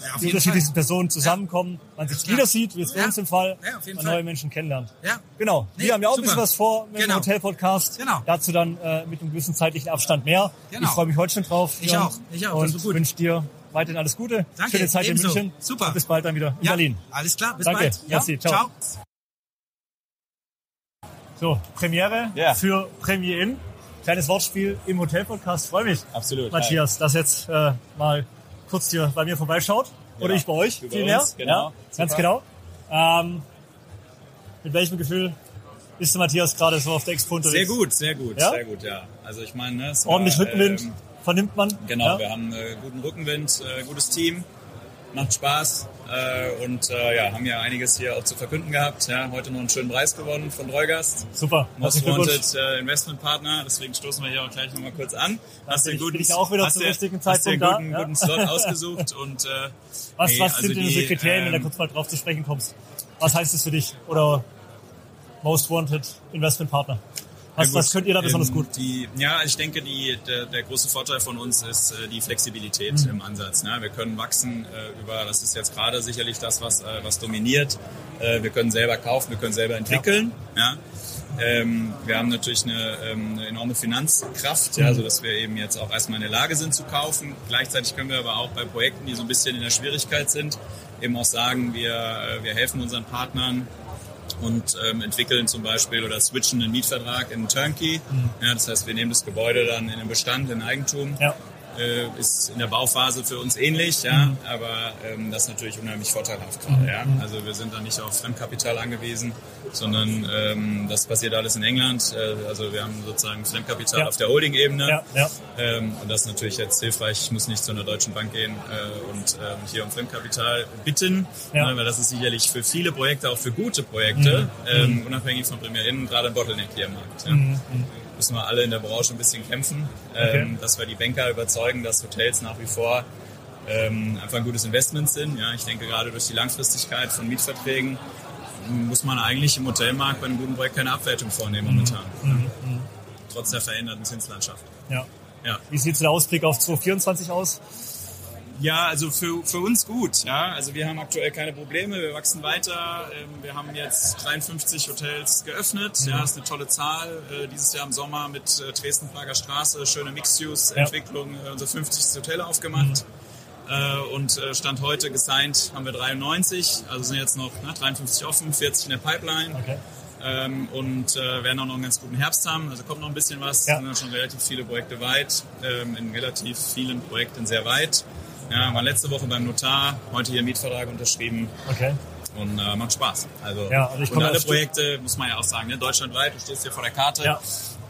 Speaker 1: ja, die unterschiedlichsten. Personen zusammenkommen, ja. man sich wieder sieht, wie es bei uns im Fall, ja, man neue Menschen kennenlernt. Ja. Genau. Nee, wir haben ja auch super. ein bisschen was vor mit genau. dem Hotel-Podcast. Genau. Dazu dann äh, mit einem gewissen zeitlichen Abstand mehr. Genau. Ich freue mich heute schon drauf.
Speaker 12: Ich auch. Ich auch.
Speaker 1: Und wünsche dir weiterhin alles Gute.
Speaker 2: Danke,
Speaker 1: Schöne Zeit
Speaker 2: ebenso.
Speaker 1: in München.
Speaker 2: Super.
Speaker 1: Und bis bald dann wieder in
Speaker 2: Ja,
Speaker 1: Berlin.
Speaker 2: alles klar, bis
Speaker 1: Danke.
Speaker 2: bald. Ja,
Speaker 1: Merci. Ciao. So, Premiere
Speaker 13: Ja.
Speaker 1: für Premier Inn. Kleines Wortspiel im Hotel-Podcast. Freue mich,
Speaker 13: Absolut.
Speaker 1: Matthias, dass jetzt äh, mal kurz hier bei mir vorbeischaut. Oder
Speaker 13: Ja.
Speaker 1: ich bei euch,
Speaker 13: Du
Speaker 1: vielmehr.
Speaker 13: uns, genau.
Speaker 1: Ja, ganz genau. Ähm, mit welchem Gefühl ist der Matthias gerade so auf der Expo unterwegs?
Speaker 13: Sehr gut, sehr gut,
Speaker 1: Ja?
Speaker 13: sehr gut, ja. Also ich meine, ne, es war,
Speaker 1: Ordentlich Rückenwind,
Speaker 13: ähm,
Speaker 1: vernimmt man.
Speaker 13: Genau, wir haben äh, guten Rückenwind, äh, gutes Team, macht Spaß äh, und äh, ja, haben ja einiges hier auch zu verkünden gehabt. Ja, heute noch einen schönen Preis gewonnen von Dreugast.
Speaker 1: Super,
Speaker 13: Most. Wanted äh, Investment Partner, deswegen stoßen wir hier auch gleich nochmal kurz an. Hast
Speaker 1: ich- auch wieder
Speaker 13: hast
Speaker 1: zum
Speaker 13: dir- hast einen
Speaker 1: da,
Speaker 13: guten, guten Slot ausgesucht und äh,
Speaker 1: Was,
Speaker 13: nee,
Speaker 1: was
Speaker 13: also
Speaker 1: sind denn
Speaker 13: die,
Speaker 1: diese Kriterien, wenn du
Speaker 13: ähm,
Speaker 1: kurz mal drauf zu sprechen kommst? Was heißt es für dich? Oder Most Wanted Investment Partner? Was,
Speaker 13: Ja,
Speaker 1: was könnt ihr da besonders
Speaker 13: ähm,
Speaker 1: gut?
Speaker 13: Die, ja, ich denke, die, der, der große Vorteil von uns ist äh, die Flexibilität
Speaker 1: Mhm.
Speaker 13: im Ansatz. Ne? Wir können wachsen äh, über, das ist jetzt gerade sicherlich das, was, äh, was dominiert. Äh, wir können selber kaufen, wir können selber entwickeln. Ja. Ähm, wir haben natürlich eine, ähm, eine enorme Finanzkraft,
Speaker 1: Mhm.
Speaker 13: ja, so dass wir eben jetzt auch erstmal in der Lage sind zu kaufen. Gleichzeitig können wir aber auch bei Projekten, die so ein bisschen in der Schwierigkeit sind, eben auch sagen, wir, äh, wir helfen unseren Partnern, und ähm, entwickeln zum Beispiel oder switchen einen Mietvertrag in Turnkey. Ja, das heißt, wir nehmen das Gebäude dann in den Bestand, in Eigentum.
Speaker 1: Ja.
Speaker 13: Äh, ist in der Bauphase für uns ähnlich, ja, aber ähm, das ist natürlich unheimlich vorteilhaft gerade. Ja. Also wir sind da nicht auf Fremdkapital angewiesen, sondern ähm, das passiert alles in England. Äh, also wir haben sozusagen Fremdkapital
Speaker 1: Ja.
Speaker 13: auf der Holding-Ebene.
Speaker 1: Ja, ja.
Speaker 13: Ähm, und das ist natürlich jetzt hilfreich. Ich muss nicht zu einer deutschen Bank gehen äh, und ähm, hier um Fremdkapital bitten, ne, weil das ist sicherlich für viele Projekte, auch für gute Projekte,
Speaker 1: Mhm.
Speaker 13: ähm, unabhängig von Premier Inn, gerade ein Bottleneck hier im Markt. Ja.
Speaker 1: Mhm.
Speaker 13: Müssen wir alle in der Branche ein bisschen kämpfen,
Speaker 1: Okay.
Speaker 13: ähm, dass wir die Banker überzeugen, dass Hotels nach wie vor ähm, einfach ein gutes Investment sind. Ja, ich denke gerade durch die Langfristigkeit von Mietverträgen muss man eigentlich im Hotelmarkt bei einem guten Projekt keine Abwertung vornehmen momentan.
Speaker 1: Mhm.
Speaker 13: Trotz der veränderten Zinslandschaft.
Speaker 1: Ja.
Speaker 13: Ja.
Speaker 1: Wie sieht der Ausblick auf 2024 aus?
Speaker 13: Ja, also für, für uns gut. Ja, also wir haben aktuell keine Probleme. Wir wachsen weiter. Ähm, Wir haben jetzt 53 Hotels geöffnet.
Speaker 1: Mhm.
Speaker 13: Ja, ist eine tolle Zahl. Äh, Dieses Jahr im Sommer mit äh, Dresden-Prager Straße, schöne Mixed-Use-Entwicklung, äh, unser 50. Hotel aufgemacht. Äh, Und Stand heute gesigned haben wir 93. Also sind jetzt noch ne, 53 offen, 40 in der Pipeline.
Speaker 1: Okay.
Speaker 13: Ähm, und äh, werden auch noch einen ganz guten Herbst haben. Also kommt noch ein bisschen was.
Speaker 1: Ja.
Speaker 13: Sind ja schon relativ viele Projekte weit, ähm, in relativ vielen Projekten sehr weit. Ja, war letzte Woche beim Notar, heute hier Mietvertrag unterschrieben
Speaker 1: Okay.
Speaker 13: und äh, macht Spaß. Also,
Speaker 1: Ja, also ich
Speaker 13: und alle Projekte, muss man ja auch sagen, ne, deutschlandweit, du stehst hier vor der Karte.
Speaker 1: Ja.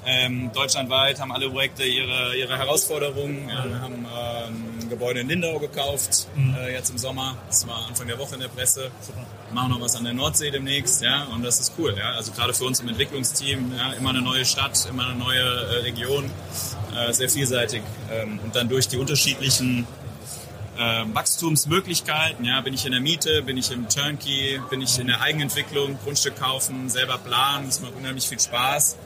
Speaker 13: Ähm, deutschlandweit haben alle Projekte ihre, ihre Herausforderungen. Ja, wir haben ähm, ein Gebäude in Lindau gekauft,
Speaker 1: Mhm.
Speaker 13: äh, jetzt im Sommer. Das war Anfang der Woche in der Presse. Wir machen noch was an der Nordsee demnächst, ja, und das ist cool, ja. Also gerade für uns im Entwicklungsteam, ja, immer eine neue Stadt, immer eine neue äh, Region, äh, sehr vielseitig. Ähm, und dann durch die unterschiedlichen äh, Wachstumsmöglichkeiten. Ja, bin ich in der Miete, bin ich im Turnkey, bin ich in der Eigenentwicklung, Grundstück kaufen, selber planen. Das macht unheimlich viel Spaß.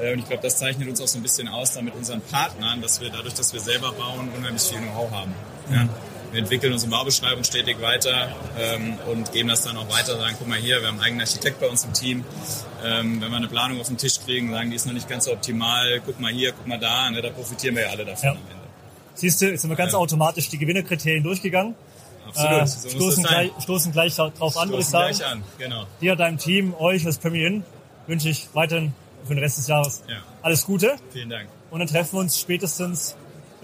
Speaker 13: Äh, und ich glaube, das zeichnet uns auch so ein bisschen aus, da mit unseren Partnern, dass wir dadurch, dass wir selber bauen, unheimlich viel Know-how haben. Ja. Wir entwickeln unsere Baubeschreibung stetig weiter ähm, und geben das dann auch weiter. Sagen, guck mal hier, wir haben einen eigenen Architekt bei uns im Team. Ähm, wenn wir eine Planung auf den Tisch kriegen, sagen, die ist noch nicht ganz so optimal. Guck mal hier, guck mal da. Ne, da profitieren wir ja alle davon
Speaker 1: Ja.
Speaker 13: am Ende.
Speaker 1: Siehst du, jetzt sind wir ganz
Speaker 13: Ja.
Speaker 1: automatisch die Gewinnerkriterien durchgegangen.
Speaker 13: Absolut.
Speaker 1: Äh,
Speaker 13: so
Speaker 1: stoßen, gleich, stoßen gleich drauf an, würde ich
Speaker 13: Stoßen
Speaker 1: sagen.
Speaker 13: gleich an, genau.
Speaker 1: Dir, deinem Team, euch als Premier Inn wünsche ich weiterhin für den Rest des Jahres
Speaker 13: Ja.
Speaker 1: alles Gute.
Speaker 13: Vielen Dank.
Speaker 1: Und dann treffen wir uns spätestens,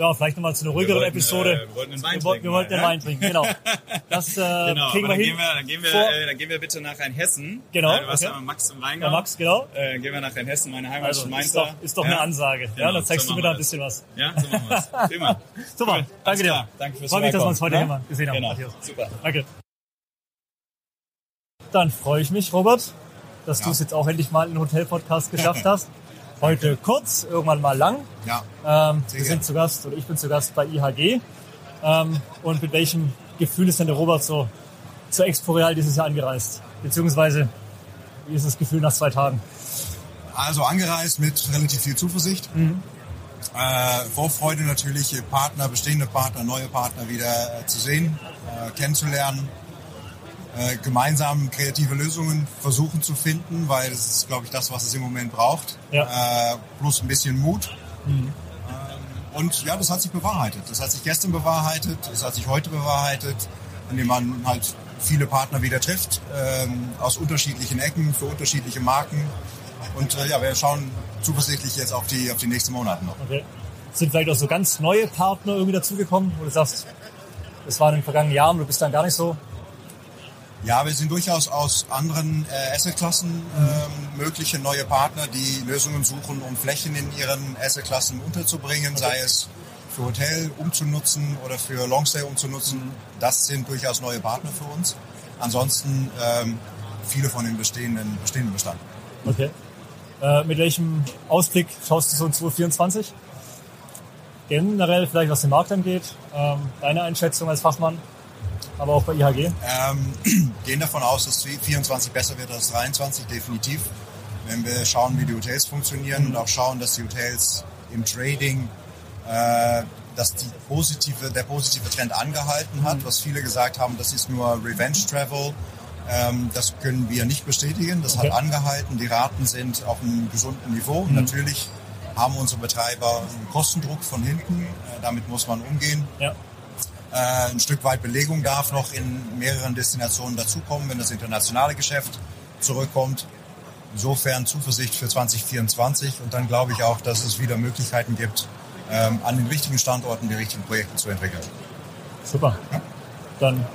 Speaker 1: ja, vielleicht nochmal zu einer ruhigeren Episode.
Speaker 13: äh, wir wollten einen Wein
Speaker 1: wir,
Speaker 13: trinken
Speaker 1: wir wollten den
Speaker 13: ja?
Speaker 1: Wein trinken, genau. Das äh,
Speaker 13: Genau,
Speaker 1: kriegen wir
Speaker 13: dann
Speaker 1: hin.
Speaker 13: gehen wir, dann, gehen wir, äh, dann gehen wir bitte nach Rheinhessen.
Speaker 1: Genau,
Speaker 13: Du warst
Speaker 1: okay.
Speaker 13: ja Max im Rheingau.
Speaker 1: Ja, Max, genau.
Speaker 13: Äh, gehen wir nach Rheinhessen, meine Heimat
Speaker 1: Also,
Speaker 13: ist
Speaker 1: ist
Speaker 13: Mainzer.
Speaker 1: doch, ist doch eine Ansage. ja,
Speaker 13: Genau,
Speaker 1: dann zeigst
Speaker 13: so
Speaker 1: du mir da
Speaker 13: wir
Speaker 1: ein bisschen was.
Speaker 13: Ja, so machen wir's. Prima.
Speaker 1: Super,
Speaker 13: Cool.
Speaker 1: danke dir.
Speaker 13: Danke fürs
Speaker 1: Freue mich, dass wir uns heute hier mal gesehen haben,
Speaker 13: Genau.
Speaker 1: Matthias.
Speaker 13: Super.
Speaker 1: Danke. Dann freue ich mich, Robert, dass du es jetzt auch endlich mal in den Hotel-Podcast geschafft hast. Heute kurz, irgendwann mal lang.
Speaker 14: Ja.
Speaker 1: Ähm, wir sind zu Gast, oder ich bin zu Gast bei IHG. Ähm, und mit welchem Gefühl ist denn der Robert so zur Expo Real dieses Jahr angereist? Beziehungsweise, wie ist das Gefühl nach zwei Tagen?
Speaker 14: Also angereist mit relativ viel Zuversicht. Äh, Vorfreude natürlich, Partner, bestehende Partner, neue Partner wieder äh, zu sehen, äh, kennenzulernen, äh, gemeinsam kreative Lösungen versuchen zu finden, weil das ist, glaube ich, das, was es im Moment braucht.
Speaker 1: Ja.
Speaker 14: Äh, plus ein bisschen Mut.
Speaker 1: Mhm.
Speaker 5: Und ja, das hat sich bewahrheitet. Das hat sich gestern bewahrheitet, das hat sich heute bewahrheitet, indem man halt viele Partner wieder trifft, ähm, aus unterschiedlichen Ecken, für unterschiedliche Marken. Und äh, ja, wir schauen zuversichtlich jetzt auf die, auf die nächsten Monate noch.
Speaker 1: Okay. Sind vielleicht auch so ganz neue Partner irgendwie dazugekommen, wo du sagst, das war in den vergangenen Jahren, du bist dann gar nicht so
Speaker 5: ja, wir sind durchaus aus anderen äh, Assetklassen ähm, mögliche neue Partner, die Lösungen suchen, um Flächen in ihren Assetklassen unterzubringen, sei es für Hotel umzunutzen oder für Longstay umzunutzen. Das sind durchaus neue Partner für uns. Ansonsten ähm, viele von den bestehenden, bestehenden Bestand.
Speaker 1: Okay. Äh, mit welchem Ausblick schaust du so in 2024? Generell vielleicht, was den Markt angeht, ähm, deine Einschätzung als Fachmann? Aber auch bei IHG?
Speaker 5: Ähm, gehen davon aus, dass 24 besser wird als 23, definitiv. Wenn wir schauen, wie die Hotels funktionieren und auch schauen, dass die Hotels im Trading, äh, dass die positive, der positive Trend angehalten hat, mhm. was viele gesagt haben, das ist nur Revenge Travel. Ähm, das können wir nicht bestätigen. Das okay. hat angehalten. Die Raten sind auf einem gesunden Niveau. Mhm. Natürlich haben unsere Betreiber einen Kostendruck von hinten. Äh, damit muss man umgehen. Ja. Äh, ein Stück weit Belegung darf noch in mehreren Destinationen dazukommen, wenn das internationale Geschäft zurückkommt. Insofern Zuversicht für 2024 und dann glaube ich auch, dass es wieder Möglichkeiten gibt, ähm, an den richtigen Standorten die richtigen Projekte zu entwickeln.
Speaker 1: Super. Ja? Dann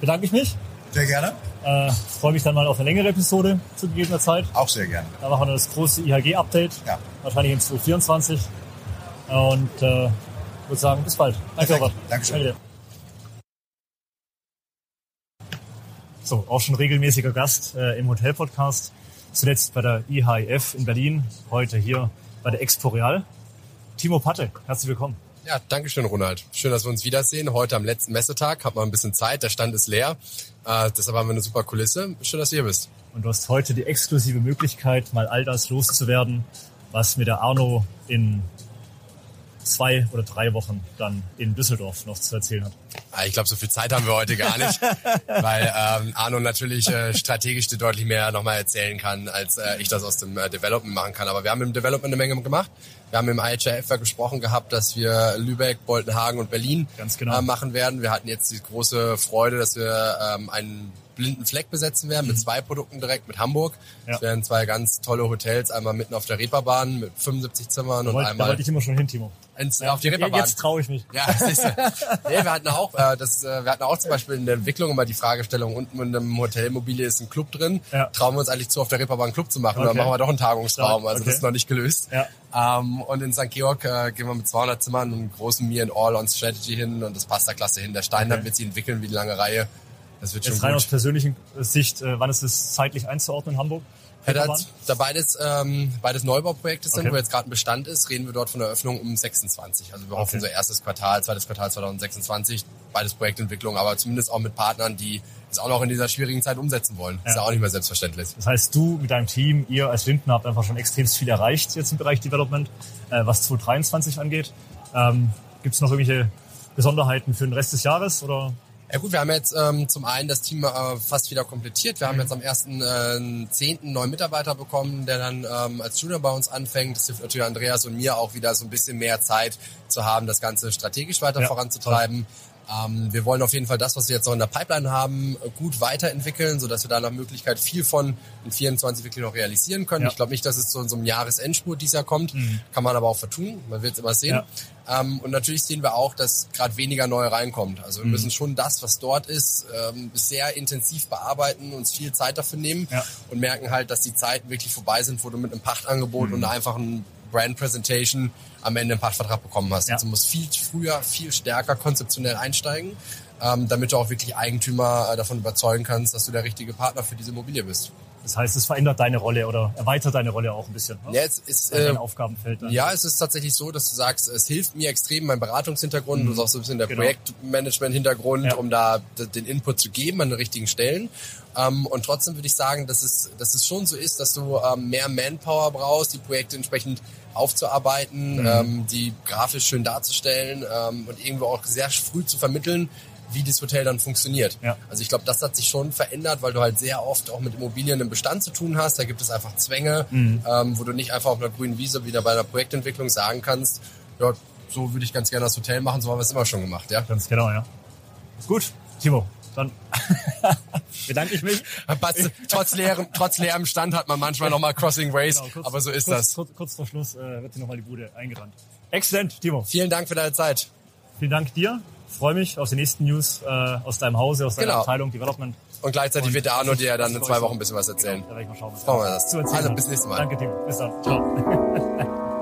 Speaker 1: bedanke ich mich.
Speaker 5: Sehr gerne.
Speaker 1: Äh, freue mich dann mal auf eine längere Episode zu gegebener Zeit.
Speaker 5: Auch sehr gerne.
Speaker 1: Da machen wir das große IHG-Update. Ja. Wahrscheinlich in 2024. Und äh, würde sagen, bis bald. Danke, Robert.
Speaker 5: Dankeschön. Danke
Speaker 1: So, auch schon regelmäßiger Gast äh, im Hotel-Podcast. Zuletzt bei der IHIF in Berlin, heute hier bei der Expo Real. Timo Patte, herzlich willkommen.
Speaker 15: Ja, danke schön, Ronald. Schön, dass wir uns wiedersehen. Heute am letzten Messetag hat man ein bisschen Zeit. Der Stand ist leer. Äh, deshalb haben wir eine super Kulisse. Schön, dass du hier bist.
Speaker 1: Und du hast heute die exklusive Möglichkeit, mal all das loszuwerden, was mit der Arno in zwei oder drei Wochen dann in Düsseldorf noch zu erzählen hat.
Speaker 15: Ah, ich glaube, so viel Zeit haben wir heute gar nicht, weil ähm, Arno natürlich äh, strategisch deutlich mehr nochmal erzählen kann, als äh, ich das aus dem äh, Development machen kann. Aber wir haben im Development eine Menge gemacht. Wir haben im IHF gesprochen gehabt, dass wir Lübeck, Boltenhagen und Berlin genau. äh, machen werden. Wir hatten jetzt die große Freude, dass wir ähm, einen blinden Fleck besetzen werden mit mhm. zwei Produkten direkt, mit Hamburg. Ja. Das wären zwei ganz tolle Hotels, einmal mitten auf der Reeperbahn mit 75 Zimmern
Speaker 1: da
Speaker 15: und einmal...
Speaker 1: Da wollte ich immer schon hin, Timo.
Speaker 15: Ins, ja, auf die Reeperbahn.
Speaker 1: Jetzt traue ich mich.
Speaker 15: Ja, siehst du. nee, wir hatten auch, äh, das, äh, wir hatten auch zum Beispiel in der Entwicklung immer die Fragestellung, unten in einem Hotelimmobilie ist ein Club drin. Ja. Trauen wir uns eigentlich zu, auf der Reeperbahn einen Club zu machen? Okay. Oder machen wir doch einen Tagungsraum? Also okay. das ist noch nicht gelöst. Ja. Ähm, und in St. Georg äh, gehen wir mit 200 Zimmern und einem großen Me and All on Strategy hin und das passt da klasse hin. Der Stein okay. wird sich entwickeln wie die lange Reihe.
Speaker 1: Das wird Jetzt schon rein gut. aus persönlicher Sicht, äh, wann ist es zeitlich einzuordnen in Hamburg?
Speaker 15: Ja, da, da beides, ähm, beides Neubauprojekte sind, okay. wo jetzt gerade ein Bestand ist, reden wir dort von der Öffnung um 26. Also wir okay. hoffen so erstes Quartal, zweites Quartal 2026, beides Projektentwicklung, aber zumindest auch mit Partnern, die es auch noch in dieser schwierigen Zeit umsetzen wollen. Ja. Ist ja auch nicht mehr selbstverständlich.
Speaker 1: Das heißt, du mit deinem Team, ihr als Linden habt einfach schon extrem viel erreicht jetzt im Bereich Development, äh, was 2023 angeht. Ähm, Gibt es noch irgendwelche Besonderheiten für den Rest des Jahres oder
Speaker 15: ja gut, wir haben jetzt ähm, zum einen das Team äh, fast wieder komplettiert. Wir haben jetzt am 1.10. Äh, einen neuen Mitarbeiter bekommen, der dann ähm, als Junior bei uns anfängt. Das hilft natürlich Andreas und mir auch wieder so ein bisschen mehr Zeit zu haben, das Ganze strategisch weiter ja, voranzutreiben. Ähm, wir wollen auf jeden Fall das, was wir jetzt noch in der Pipeline haben, gut weiterentwickeln, sodass wir da nach Möglichkeit viel von in 24 wirklich noch realisieren können. Ja. Ich glaube nicht, dass es zu einem Jahresendspurt dieses Jahr kommt. Mhm. Kann man aber auch vertun. Man wird es immer sehen. Ja. Ähm, und natürlich sehen wir auch, dass gerade weniger neu reinkommt. Also wir mhm. müssen schon das, was dort ist, ähm, sehr intensiv bearbeiten, uns viel Zeit dafür nehmen ja. und merken halt, dass die Zeiten wirklich vorbei sind, wo du mit einem Pachtangebot mhm. und einfach ein Brand Presentation am Ende einen Pachtvertrag bekommen hast. Ja. Also du musst viel früher, viel stärker konzeptionell einsteigen, ähm, damit du auch wirklich Eigentümer äh, davon überzeugen kannst, dass du der richtige Partner für diese Immobilie bist.
Speaker 1: Das heißt, es verändert deine Rolle oder erweitert deine Rolle auch ein bisschen.
Speaker 15: Ne? Ja, es ist,
Speaker 1: äh, dein Aufgabenfeld.
Speaker 15: Dann. Ja, es ist tatsächlich so, dass du sagst, es hilft mir extrem, mein Beratungshintergrund, mhm. du sagst so ein bisschen der genau. Projektmanagement-Hintergrund, ja. um da den Input zu geben an den richtigen Stellen. Ähm, und trotzdem würde ich sagen, dass es, dass es schon so ist, dass du ähm, mehr Manpower brauchst, die Projekte entsprechend aufzuarbeiten, mhm. ähm, die grafisch schön darzustellen ähm, und irgendwo auch sehr früh zu vermitteln, wie das Hotel dann funktioniert. Ja. Also ich glaube, das hat sich schon verändert, weil du halt sehr oft auch mit Immobilien im Bestand zu tun hast. Da gibt es einfach Zwänge, mhm. ähm, wo du nicht einfach auf einer grünen Wiese wieder bei einer Projektentwicklung sagen kannst, ja, so würde ich ganz gerne das Hotel machen, so haben wir es immer schon gemacht, ja.
Speaker 1: Ganz genau, ja. Gut, Timo, dann bedanke ich mich.
Speaker 15: trotz, leerem, trotz leerem Stand hat man manchmal nochmal Crossing Ways, genau, kurz, aber so ist
Speaker 1: kurz,
Speaker 15: das.
Speaker 1: Kurz, kurz vor Schluss äh, wird hier nochmal die Bude eingerannt. Exzellent, Timo.
Speaker 15: Vielen Dank für deine Zeit.
Speaker 1: Vielen Dank dir. Freue mich auf die nächsten News äh, aus deinem Hause, aus deiner genau. Abteilung Development.
Speaker 15: Und gleichzeitig und wird der Arno dir dann in zwei Wochen ein bisschen was erzählen.
Speaker 1: Genau, da werde ich mal schauen.
Speaker 15: Freuen wir das.
Speaker 1: Zu
Speaker 15: also bis nächstes Mal.
Speaker 1: Danke, Timo. Bis dann. Ciao.